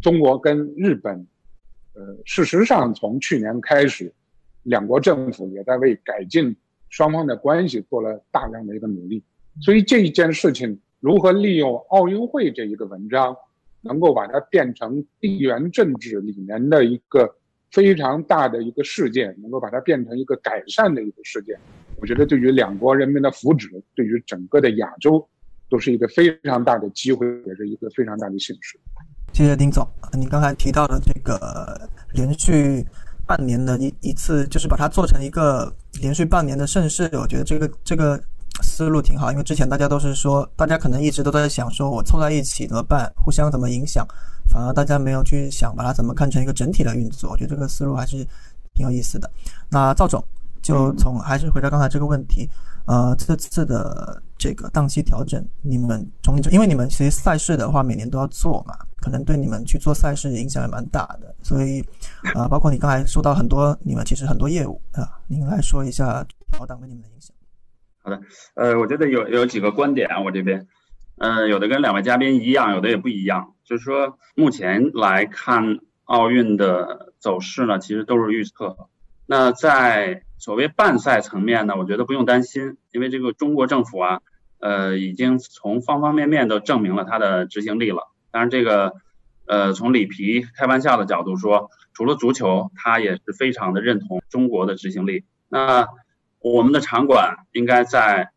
中国跟日本，呃，事实上从去年开始，两国政府也在为改进。双方的关系做了大量的一个努力，所以这一件事情如何利用奥运会这一个文章，能够把它变成地缘政治里面的一个非常大的一个事件，能够把它变成一个改善的一个事件，我觉得对于两国人民的福祉，对于整个的亚洲，都是一个非常大的机会，也是一个非常大的形势。谢谢丁总，您刚才提到的这个连续。半年的一一次，就是把它做成一个连续半年的盛世，我觉得这个这个思路挺好。因为之前大家都是说，大家可能一直都在想，说我凑在一起怎么办，互相怎么影响，反而大家没有去想把它怎么看成一个整体的运作。我觉得这个思路还是挺有意思的。那赵总就从还是回到刚才这个问题。呃，这次的这个档期调整，你们从因为你们其实赛事的话每年都要做嘛，可能对你们去做赛事影响也蛮大的，所以啊，包括你刚才说到很多，你们其实很多业务啊，您来说一下调档对你们的影响。好的，呃，我觉得有有几个观点，我这边，嗯，有的跟两位嘉宾一样，有的也不一样，就是说目前来看奥运的走势呢，其实都是预测。那在所谓办赛层面呢，我觉得不用担心，因为这个中国政府啊，呃，已经从方方面面都证明了它的执行力了。当然，这个呃，从里皮开玩笑的角度说，除了足球，他也是非常的认同中国的执行力。那我们的场馆应该在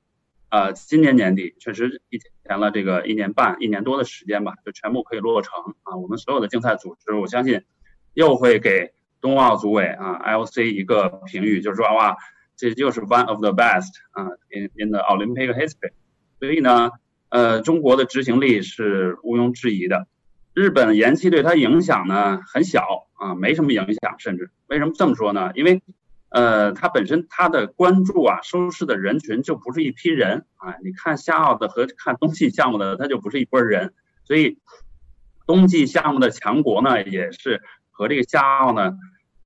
呃今年年底，确实提前了这个一年半、一年多的时间吧，就全部可以落成啊。我们所有的竞赛组织，我相信又会给。冬奥组委啊，IOC 一个评语就是说哇，这就是 one of the best 啊，in in the Olympic history。所以呢，呃，中国的执行力是毋庸置疑的。日本延期对它影响呢很小啊，没什么影响，甚至为什么这么说呢？因为呃，它本身它的关注啊，收视的人群就不是一批人啊。你看夏奥的和看冬季项目的，它就不是一波人。所以冬季项目的强国呢，也是。和这个夏奥呢，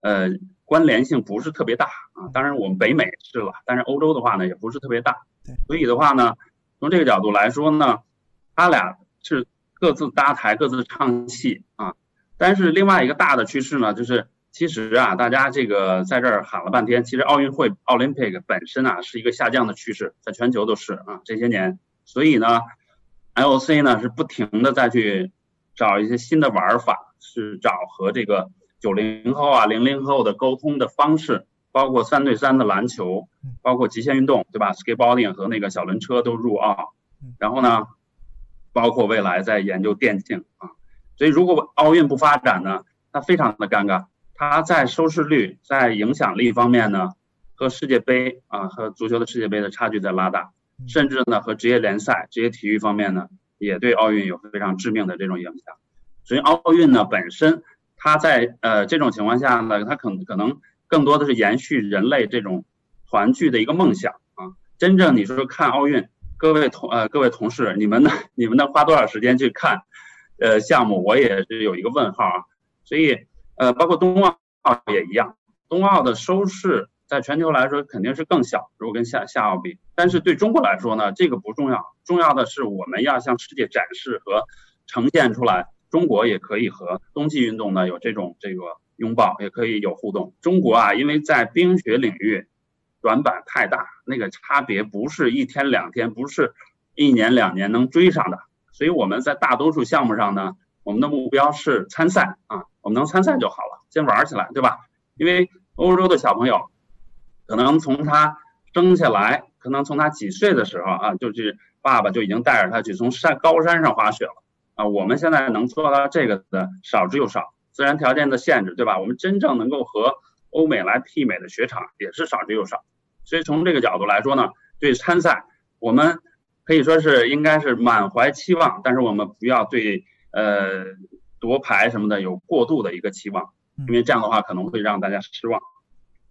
呃，关联性不是特别大啊。当然，我们北美是了，但是欧洲的话呢，也不是特别大。所以的话呢，从这个角度来说呢，他俩是各自搭台、各自唱戏啊。但是另外一个大的趋势呢，就是其实啊，大家这个在这儿喊了半天，其实奥运会 Olympic 本身啊是一个下降的趋势，在全球都是啊这些年。所以呢，IOC 呢是不停的再去找一些新的玩法。是找和这个九零后啊、零零后的沟通的方式，包括三对三的篮球，包括极限运动，对吧？Skateboarding 和那个小轮车都入奥。然后呢，包括未来在研究电竞啊。所以如果奥运不发展呢，那非常的尴尬。它在收视率、在影响力方面呢，和世界杯啊、和足球的世界杯的差距在拉大，甚至呢和职业联赛、职业体育方面呢，也对奥运有非常致命的这种影响。所以奥运呢本身，它在呃这种情况下呢，它可可能更多的是延续人类这种团聚的一个梦想啊。真正你说看奥运，各位同呃各位同事，你们呢你们能花多少时间去看呃项目？我也是有一个问号啊。所以呃包括冬奥也一样，冬奥的收视在全球来说肯定是更小，如果跟夏夏奥比，但是对中国来说呢，这个不重要，重要的是我们要向世界展示和呈现出来，中国也可以和冬季运动呢有这种这个拥抱，也可以有互动。中国啊，因为在冰雪领域短板太大，那个差别不是一天两天，不是一年两年能追上的，所以我们在大多数项目上呢，我们的目标是参赛啊，我们能参赛就好了，先玩起来，对吧？因为欧洲的小朋友。可能从他生下来，可能从他几岁的时候啊，就去爸爸就已经带着他去从山高山上滑雪了啊。我们现在能做到这个的少之又少，自然条件的限制，对吧？我们真正能够和欧美来媲美的雪场也是少之又少。所以从这个角度来说呢，对参赛我们可以说是应该是满怀期望，但是我们不要对呃夺牌什么的有过度的一个期望，因为这样的话可能会让大家失望。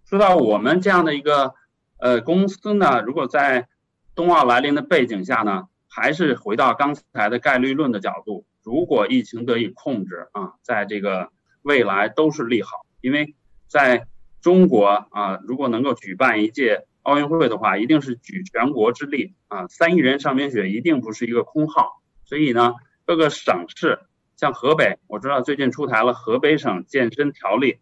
说到我们这样的一个呃公司呢，如果在冬奥来临的背景下呢，还是回到刚才的概率论的角度，如果疫情得以控制啊，在这个未来都是利好，因为在中国啊，如果能够举办一届奥运会的话，一定是举全国之力啊，三亿人上冰雪一定不是一个空号，所以呢，各个省市像河北，我知道最近出台了河北省健身条例。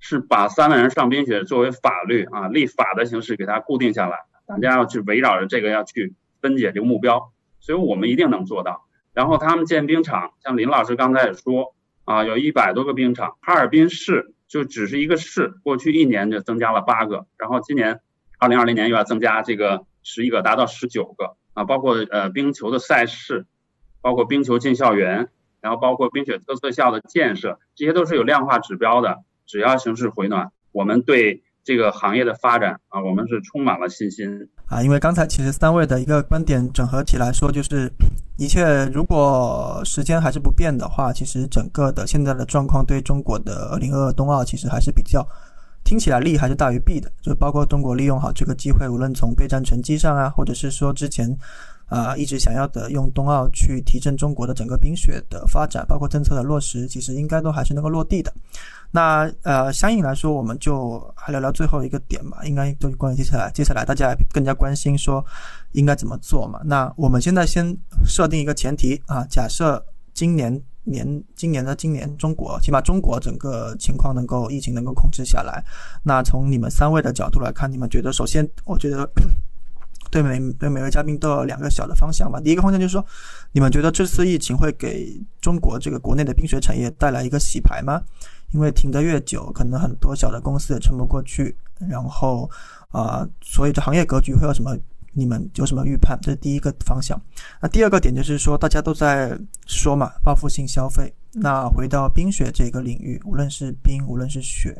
是把三万人上冰雪作为法律啊，立法的形式给它固定下来，大家要去围绕着这个要去分解这个目标，所以我们一定能做到。然后他们建冰场，像林老师刚才也说啊，有一百多个冰场，哈尔滨市就只是一个市，过去一年就增加了八个，然后今年二零二零年又要增加这个十一个，达到十九个啊，包括呃冰球的赛事，包括冰球进校园，然后包括冰雪特色校的建设，这些都是有量化指标的。只要形势回暖，我们对这个行业的发展啊，我们是充满了信心啊。因为刚才其实三位的一个观点整合起来说，就是一切如果时间还是不变的话，其实整个的现在的状况对中国的二零二二冬奥其实还是比较听起来利还是大于弊的。就包括中国利用好这个机会，无论从备战成绩上啊，或者是说之前。啊，一直想要的用冬奥去提振中国的整个冰雪的发展，包括政策的落实，其实应该都还是能够落地的。那呃，相应来说，我们就还聊聊最后一个点吧，应该就关于接下来，接下来大家更加关心说应该怎么做嘛。那我们现在先设定一个前提啊，假设今年年今年的今年中国，起码中国整个情况能够疫情能够控制下来，那从你们三位的角度来看，你们觉得首先，我觉得。对每对每位嘉宾都有两个小的方向吧。第一个方向就是说，你们觉得这次疫情会给中国这个国内的冰雪产业带来一个洗牌吗？因为停得越久，可能很多小的公司也撑不过去。然后啊，所以这行业格局会有什么？你们有什么预判？这是第一个方向。那第二个点就是说，大家都在说嘛，报复性消费。那回到冰雪这个领域，无论是冰，无论是雪。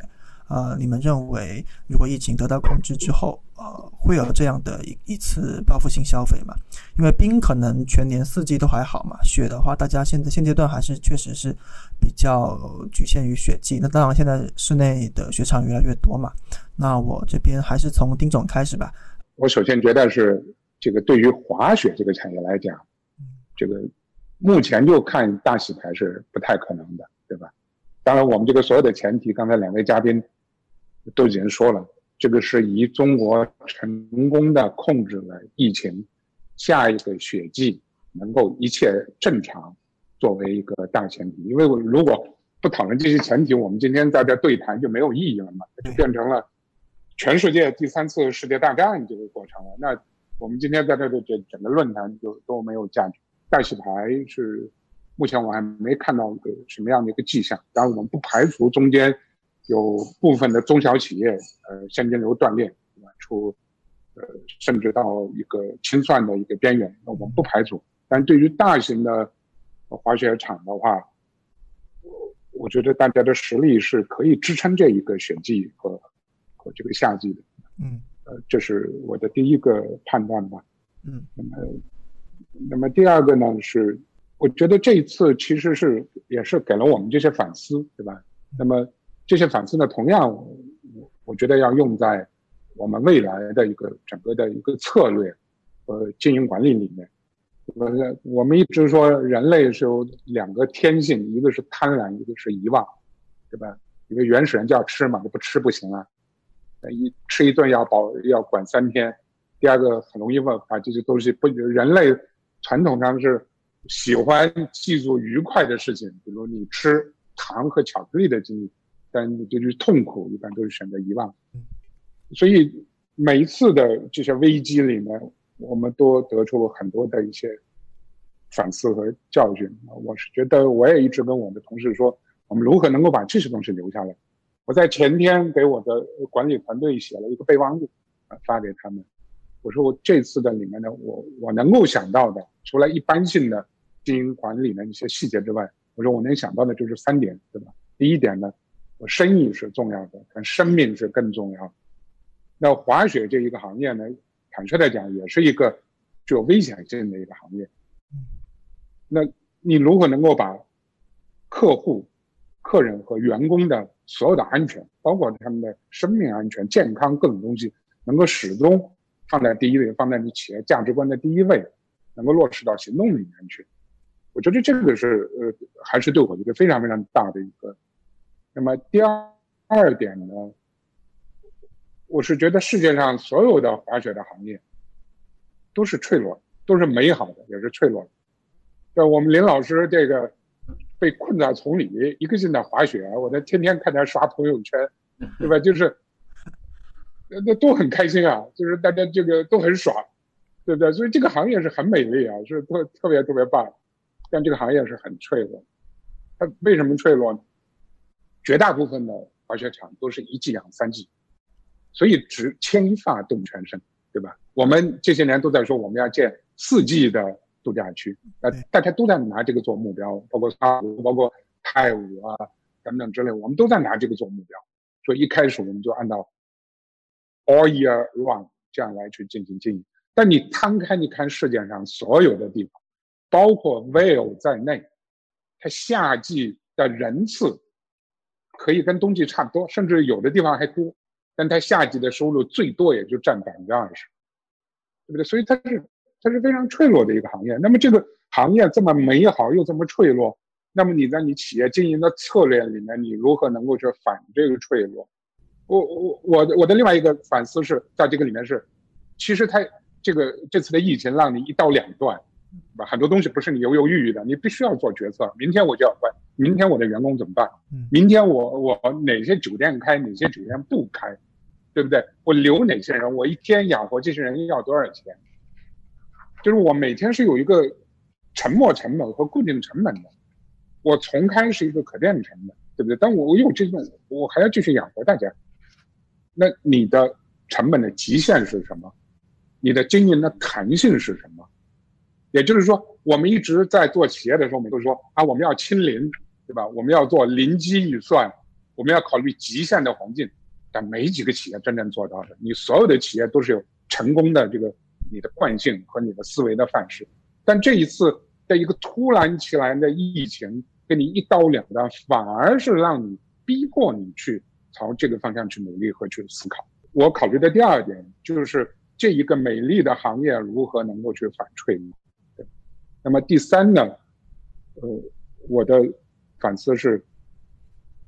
呃，你们认为如果疫情得到控制之后，呃，会有这样的一一次报复性消费吗？因为冰可能全年四季都还好嘛，雪的话，大家现在现阶段还是确实是比较局限于雪季。那当然，现在室内的雪场越来越多嘛。那我这边还是从丁总开始吧。我首先觉得是这个对于滑雪这个产业来讲，这个目前就看大洗牌是不太可能的，对吧？当然，我们这个所有的前提，刚才两位嘉宾。都已经说了，这个是以中国成功的控制了疫情，下一个雪季能够一切正常作为一个大前提。因为如果不讨论这些前提，我们今天在这对谈就没有意义了嘛，就变成了全世界第三次世界大战这个过程了。那我们今天在这的这整个论坛就都没有价值。大洗牌是目前我还没看到一个什么样的一个迹象，当然我们不排除中间。有部分的中小企业，呃，现金流断裂，出，呃，甚至到一个清算的一个边缘，那我们不排除。但对于大型的滑雪场的话，我我觉得大家的实力是可以支撑这一个雪季和和这个夏季的。嗯，呃，这是我的第一个判断吧。嗯，那么，那么第二个呢是，我觉得这一次其实是也是给了我们这些反思，对吧？那么。这些反思呢，同样，我我觉得要用在我们未来的一个整个的一个策略和经营管理里面。我们我们一直说人类是有两个天性，一个是贪婪，一个是遗忘，对吧？一个原始人就要吃嘛，不吃不行啊。一吃一顿要保要管三天。第二个很容易忘把这些东西不人类传统上是喜欢记住愉快的事情，比如你吃糖和巧克力的经历，但你就是痛苦，一般都是选择遗忘。所以每一次的这些危机里面，我们都得出了很多的一些反思和教训。我是觉得，我也一直跟我的同事说，我们如何能够把这些东西留下来。我在前天给我的管理团队写了一个备忘录，啊，发给他们。我说我这次的里面呢，我我能够想到的，除了一般性的经营管理的一些细节之外，我说我能想到的就是三点，对吧？第一点呢，我生意是重要的，但生命是更重要的。那滑雪这一个行业呢，坦率的讲，也是一个具有危险性的一个行业。那你如何能够把客户、客人和员工的所有的安全，包括他们的生命安全、健康各种东西，能够始终放在第一位，放在你企业价值观的第一位，能够落实到行动里面去？我觉得这个是呃，还是对我一个非常非常大的一个。那么第二二点呢，我是觉得世界上所有的滑雪的行业都是脆弱，都是美好的，也是脆弱的。对，我们林老师这个被困在丛里，一个劲的滑雪，我在天天看他刷朋友圈，对吧？就是，那那都很开心啊，就是大家这个都很爽，对不对？所以这个行业是很美丽啊，是特特别特别棒，但这个行业是很脆弱。它为什么脆弱呢？绝大部分的滑雪场都是一季两三季，所以只牵一发动全身，对吧？我们这些年都在说我们要建四季的。度假区，那大家都在拿这个做目标，包括沙湖，包括泰武啊等等之类，我们都在拿这个做目标。所以一开始我们就按照 all year round 这样来去进行经营。但你摊开你看世界上所有的地方，包括 Vail 在内，它夏季的人次可以跟冬季差不多，甚至有的地方还多，但它夏季的收入最多也就占百分之二十，对不对？所以它是。它是非常脆弱的一个行业。那么这个行业这么美好又这么脆弱，那么你在你企业经营的策略里面，你如何能够去反这个脆弱？我我我的我的另外一个反思是在这个里面是，其实它这个这次的疫情让你一刀两断，很多东西不是你犹犹豫豫的，你必须要做决策。明天我就要关，明天我的员工怎么办？明天我我哪些酒店开，哪些酒店不开，对不对？我留哪些人？我一天养活这些人要多少钱？就是我每天是有一个沉没成本和固定成本的，我重开是一个可变成本，对不对？但我我有这种，我还要继续养活大家。那你的成本的极限是什么？你的经营的弹性是什么？也就是说，我们一直在做企业的时候，我们都说啊，我们要清零，对吧？我们要做零基预算，我们要考虑极限的环境，但没几个企业真正做到的。你所有的企业都是有成功的这个。你的惯性和你的思维的范式，但这一次的一个突然起来的疫情，给你一刀两断，反而是让你逼迫你去朝这个方向去努力和去思考。我考虑的第二点就是这一个美丽的行业如何能够去反脆弱。那么第三呢？呃，我的反思是，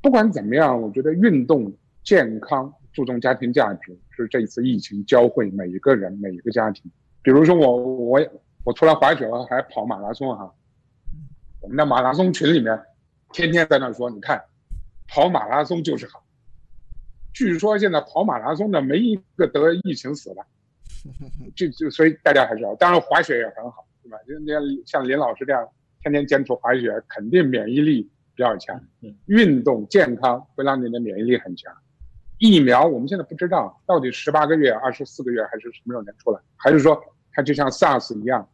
不管怎么样，我觉得运动健康。注重家庭价值是这一次疫情教会每一个人每一个家庭。比如说我我我除了滑雪还跑马拉松哈，我们的马拉松群里面天天在那说，你看跑马拉松就是好。据说现在跑马拉松的没一个得疫情死的，就就所以大家还是要，当然滑雪也很好，对吧？就像像林老师这样天天坚持滑雪，肯定免疫力比较强。运动健康会让你的免疫力很强。疫苗我们现在不知道到底十八个月、二十四个月还是什么时候能出来，还是说它就像 SARS 一样，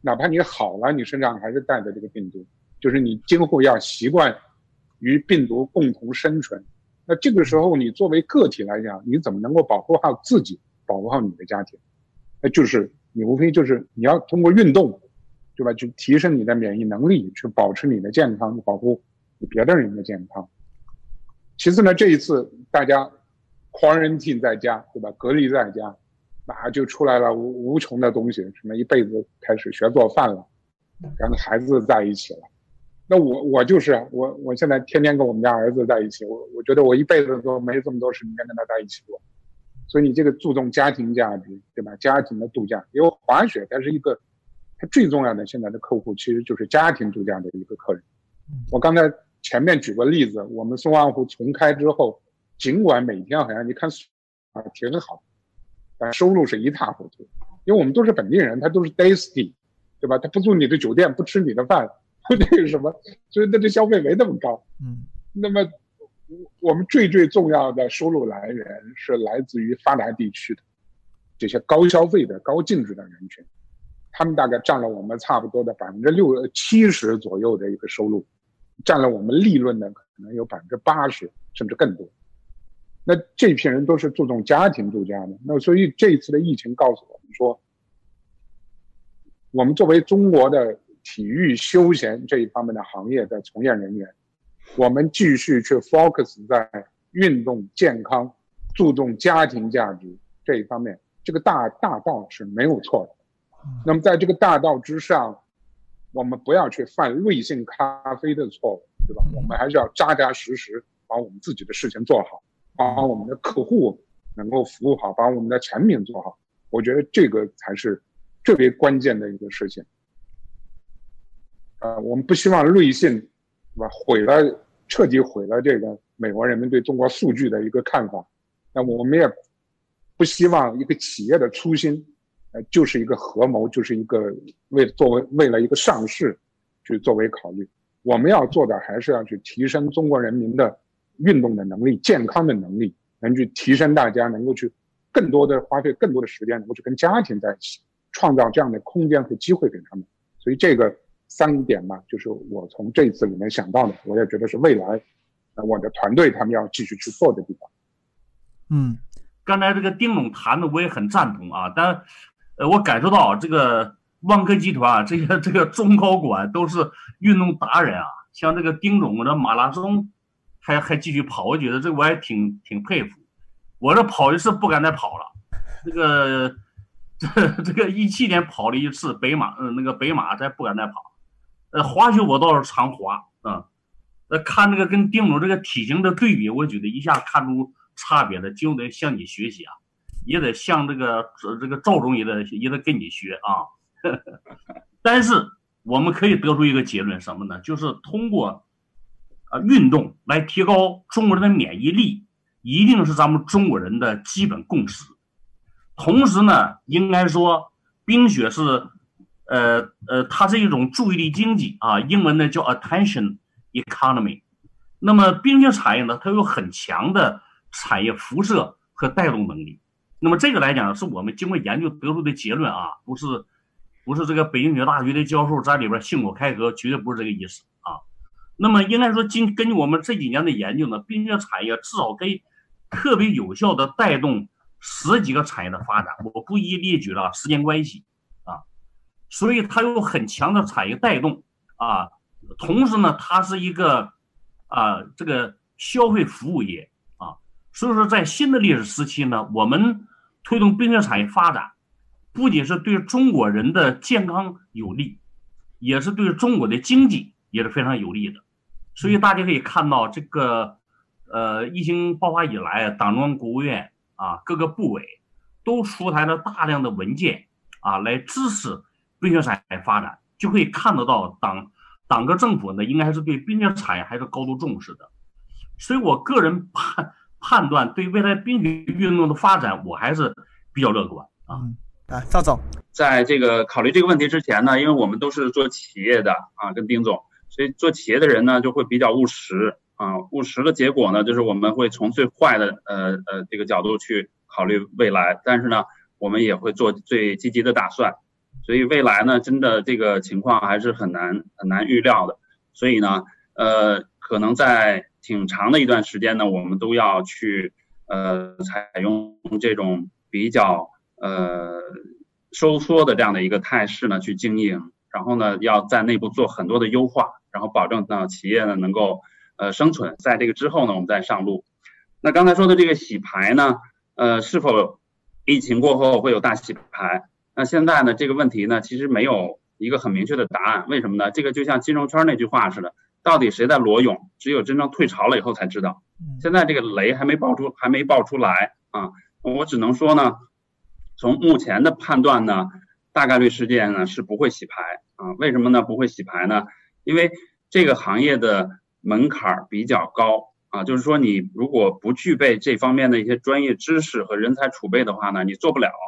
哪怕你好了，你身上还是带着这个病毒，就是你今后要习惯与病毒共同生存。那这个时候你作为个体来讲，你怎么能够保护好自己，保护好你的家庭？那就是你无非就是你要通过运动，对吧？去提升你的免疫能力，去保持你的健康，保护别的人的健康。其次呢，这一次大家。狂人禁在家，对吧？隔离在家，那就出来了无无穷的东西，什么一辈子开始学做饭了，跟孩子在一起了。那我我就是我，我现在天天跟我们家儿子在一起。我我觉得我一辈子都没这么多时间跟他在一起过。所以你这个注重家庭价值，对吧？家庭的度假，因为滑雪它是一个，它最重要的现在的客户其实就是家庭度假的一个客人。我刚才前面举过例子，我们松花湖重开之后，尽管每天好像你看啊挺好，但收入是一塌糊涂，因为我们都是本地人，他都是 day stay，对吧？他不住你的酒店，不吃你的饭，那个什么，所以他的消费没那么高。嗯，那么。我们最最重要的收入来源是来自于发达地区的这些高消费的高净值的人群，他们大概占了我们差不多的百分之六七十左右的一个收入，占了我们利润的可能有百分之八十甚至更多。那这批人都是注重家庭度假的，那所以这一次的疫情告诉我们说，我们作为中国的体育休闲这一方面的行业的从业人员。我们继续去 focus 在运动健康、注重家庭价值这一方面，这个大大道是没有错的。那么在这个大道之上，我们不要去犯瑞幸咖啡的错误，对吧？我们还是要扎扎实实把我们自己的事情做好，把我们的客户能够服务好，把我们的产品做好。我觉得这个才是特别关键的一个事情。呃，我们不希望瑞幸。是吧？毁了，彻底毁了这个美国人民对中国数据的一个看法。那我们也不希望一个企业的初心，呃，就是一个合谋，就是一个为作为为了一个上市去作为考虑。我们要做的还是要去提升中国人民的运动的能力、健康的能力，能去提升大家能够去更多的花费更多的时间，能够去跟家庭在一起，创造这样的空间和机会给他们。所以这个。三点嘛，就是我从这次里面想到的，我也觉得是未来，呃，我的团队他们要继续去做的地方。嗯，刚才这个丁总谈的我也很赞同啊，但，呃，我感受到这个万科集团啊，这些这个中高管都是运动达人啊，像这个丁总的马拉松还还继续跑，我觉得这我也挺挺佩服。我这跑一次不敢再跑了，这个这 这个一七年跑了一次北马，嗯，那个北马再不敢再跑。呃，滑雪我倒是常滑啊，呃，看那个跟丁总这个体型的对比，我觉得一下看出差别了，就得向你学习啊，也得向这个这个赵总也得也得跟你学啊。但是我们可以得出一个结论，什么呢？就是通过啊运动来提高中国人的免疫力，一定是咱们中国人的基本共识。同时呢，应该说冰雪是。呃呃，它是一种注意力经济啊，英文呢叫 attention economy。那么冰雪产业呢，它有很强的产业辐射和带动能力。那么这个来讲，是我们经过研究得出的结论啊，不是不是这个北京女大学的教授在里边信口开河，绝对不是这个意思啊。那么应该说，今根据我们这几年的研究呢，冰雪产业至少可以特别有效的带动十几个产业的发展。我不一一列举了，时间关系。所以它有很强的产业带动啊，同时呢，它是一个啊这个消费服务业啊，所以说在新的历史时期呢，我们推动冰雪产业发展，不仅是对中国人的健康有利，也是对中国的经济也是非常有利的。所以大家可以看到，这个呃疫情爆发以来，党中央、国务院啊各个部委都出台了大量的文件啊来支持。冰雪产业发展就可以看得到，党党和政府呢，应该是对冰雪产业还是高度重视的。所以我个人判判断，对未来冰雪运动的发展，我还是比较乐观啊。啊，赵总，在这个考虑这个问题之前呢，因为我们都是做企业的啊，跟丁总，所以做企业的人呢，就会比较务实啊。务实的结果呢，就是我们会从最坏的呃呃这个角度去考虑未来，但是呢，我们也会做最积极的打算。所以未来呢，真的这个情况还是很难很难预料的。所以呢，呃，可能在挺长的一段时间呢，我们都要去呃采用这种比较呃收缩的这样的一个态势呢去经营，然后呢要在内部做很多的优化，然后保证呢企业呢能够呃生存。在这个之后呢，我们再上路。那刚才说的这个洗牌呢，呃，是否疫情过后会有大洗牌？那现在呢？这个问题呢，其实没有一个很明确的答案。为什么呢？这个就像金融圈那句话似的，到底谁在裸泳，只有真正退潮了以后才知道。现在这个雷还没爆出，还没爆出来啊。我只能说呢，从目前的判断呢，大概率事件呢是不会洗牌啊。为什么呢？不会洗牌呢？因为这个行业的门槛比较高啊，就是说你如果不具备这方面的一些专业知识和人才储备的话呢，你做不了啊。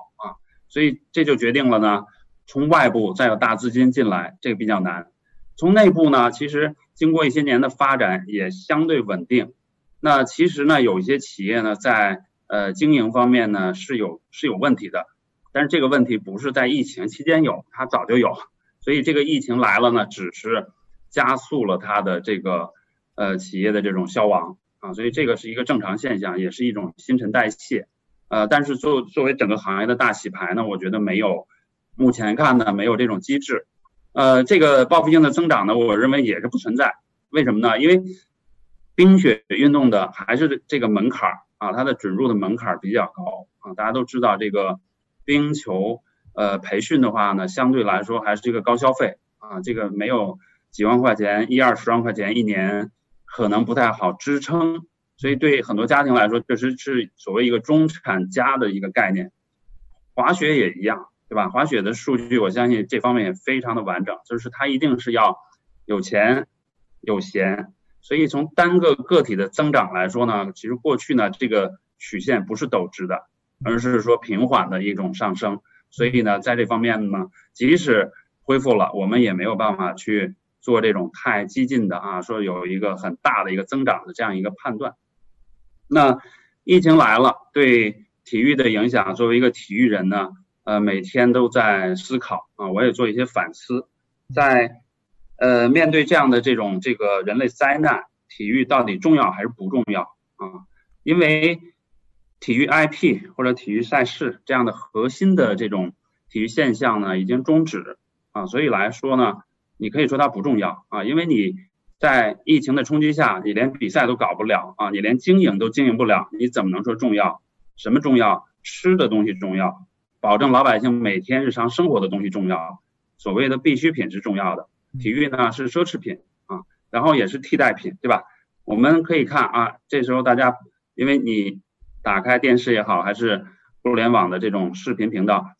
所以这就决定了呢，从外部再有大资金进来，这个比较难。从内部呢，其实经过一些年的发展也相对稳定。那其实呢，有一些企业呢，在呃经营方面呢是有是有问题的，但是这个问题不是在疫情期间有，它早就有。所以这个疫情来了呢，只是加速了它的这个呃企业的这种消亡啊，所以这个是一个正常现象，也是一种新陈代谢。呃，但是作作为整个行业的大洗牌呢，我觉得没有，目前看呢没有这种机制。呃，这个报复性的增长呢，我认为也是不存在。为什么呢？因为冰雪运动的还是这个门槛啊，它的准入的门槛比较高啊。大家都知道，这个冰球呃培训的话呢，相对来说还是这个高消费啊，这个没有几万块钱，一二十万块钱一年可能不太好支撑。所以对很多家庭来说，确实是所谓一个中产家的一个概念。滑雪也一样。对吧？滑雪的数据，我相信这方面也非常的完整，就是它一定是要有钱有闲，所以从单个个体的增长来说呢，其实过去呢这个曲线不是陡直的，而是说平缓的一种上升，所以呢在这方面呢，即使恢复了，我们也没有办法去做这种太激进的啊，说有一个很大的一个增长的这样一个判断。那疫情来了，对体育的影响，作为一个体育人呢？呃，每天都在思考啊，我也做一些反思，在呃面对这样的这种这个人类灾难，体育到底重要还是不重要啊？因为体育 IP 或者体育赛事这样的核心的这种体育现象呢，已经终止啊，所以来说呢，你可以说它不重要啊，因为你在疫情的冲击下，你连比赛都搞不了啊，你连经营都经营不了，你怎么能说重要？什么重要？吃的东西重要。保证老百姓每天日常生活的东西重要，所谓的必需品是重要的，体育呢是奢侈品啊，然后也是替代品，对吧？我们可以看啊，这时候大家因为你打开电视也好，还是互联网的这种视频频道，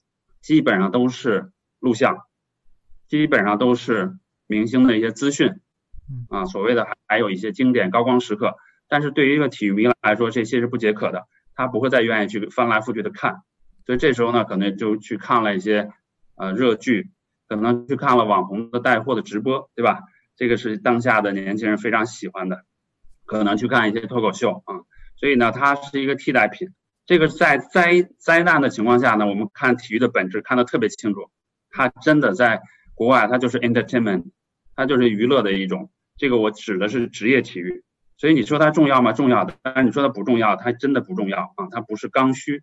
基本上都是录像，基本上都是明星的一些资讯，啊，所谓的还还有一些经典高光时刻，但是对于一个体育迷来说，这些是不解渴的，他不会再愿意去翻来覆去的看。所以这时候呢，可能就去看了一些呃热剧，可能去看了网红的带货的直播，对吧？这个是当下的年轻人非常喜欢的，可能去看一些脱口秀啊。所以呢，它是一个替代品。这个在灾灾难的情况下呢，我们看体育的本质看得特别清楚，它真的在国外它就是 entertainment，它就是娱乐的一种。这个我指的是职业体育。所以你说它重要吗？重要的。但是你说它不重要，它真的不重要啊，它不是刚需。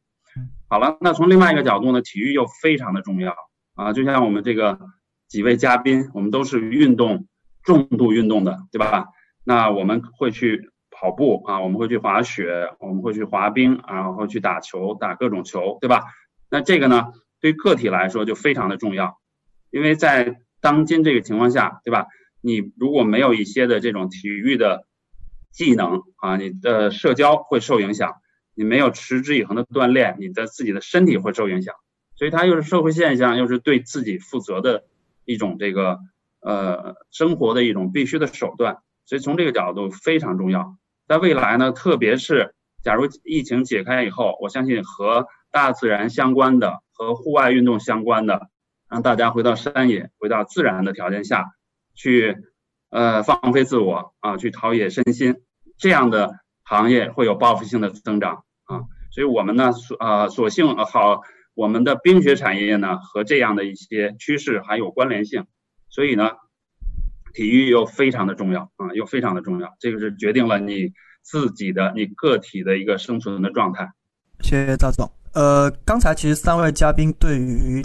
好了，那从另外一个角度呢，体育又非常的重要啊，就像我们这个几位嘉宾，我们都是运动重度运动的，对吧？那我们会去跑步啊，我们会去滑雪，我们会去滑冰，然后去打球，打各种球，对吧？那这个呢，对个体来说就非常的重要，因为在当今这个情况下，对吧？你如果没有一些的这种体育的技能啊，你的社交会受影响。你没有持之以恒的锻炼，你的自己的身体会受影响，所以它又是社会现象，又是对自己负责的一种这个呃生活的一种必须的手段，所以从这个角度非常重要。在未来呢，特别是假如疫情解开以后，我相信和大自然相关的、和户外运动相关的，让大家回到山野、回到自然的条件下去，呃放飞自我啊，去陶冶身心，这样的行业会有报复性的增长。啊，所以我们呢，所啊，所幸好，我们的冰雪产业呢和这样的一些趋势还有关联性，所以呢，体育又非常的重要啊，又非常的重要，这个是决定了你自己的你个体的一个生存的状态。谢谢赵总。呃，刚才其实三位嘉宾对于。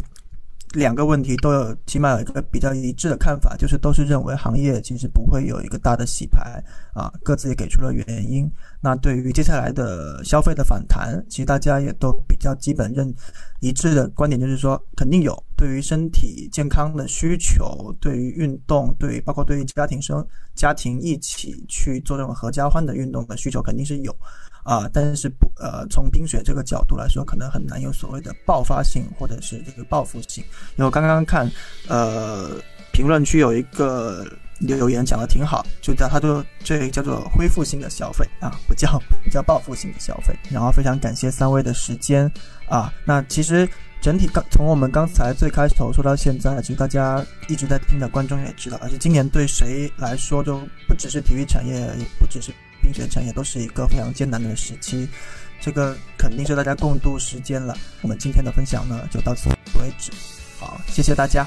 两个问题都有，起码有一个比较一致的看法，就是都是认为行业其实不会有一个大的洗牌啊，各自也给出了原因。那对于接下来的消费的反弹，其实大家也都比较基本认一致的观点，就是说肯定有，对。于身体健康的需求，对于运动，对于包括对于家庭生家庭一起去做这种合家欢的运动的需求肯定是有啊，但是不呃从冰雪这个角度来说，可能很难有所谓的爆发性或者是这个报复性。因为我刚刚看呃评论区有一个。留言讲的挺好，就叫他说这叫做恢复性的消费啊，不叫不叫报复性的消费。然后非常感谢三位的时间啊。那其实整体刚从我们刚才最开头说到现在，其实大家一直在听的观众也知道，而且今年对谁来说都不只是体育产业，也不只是冰雪产业，都是一个非常艰难的时期。这个肯定是大家共度时间了。我们今天的分享呢，就到此为止。好，谢谢大家。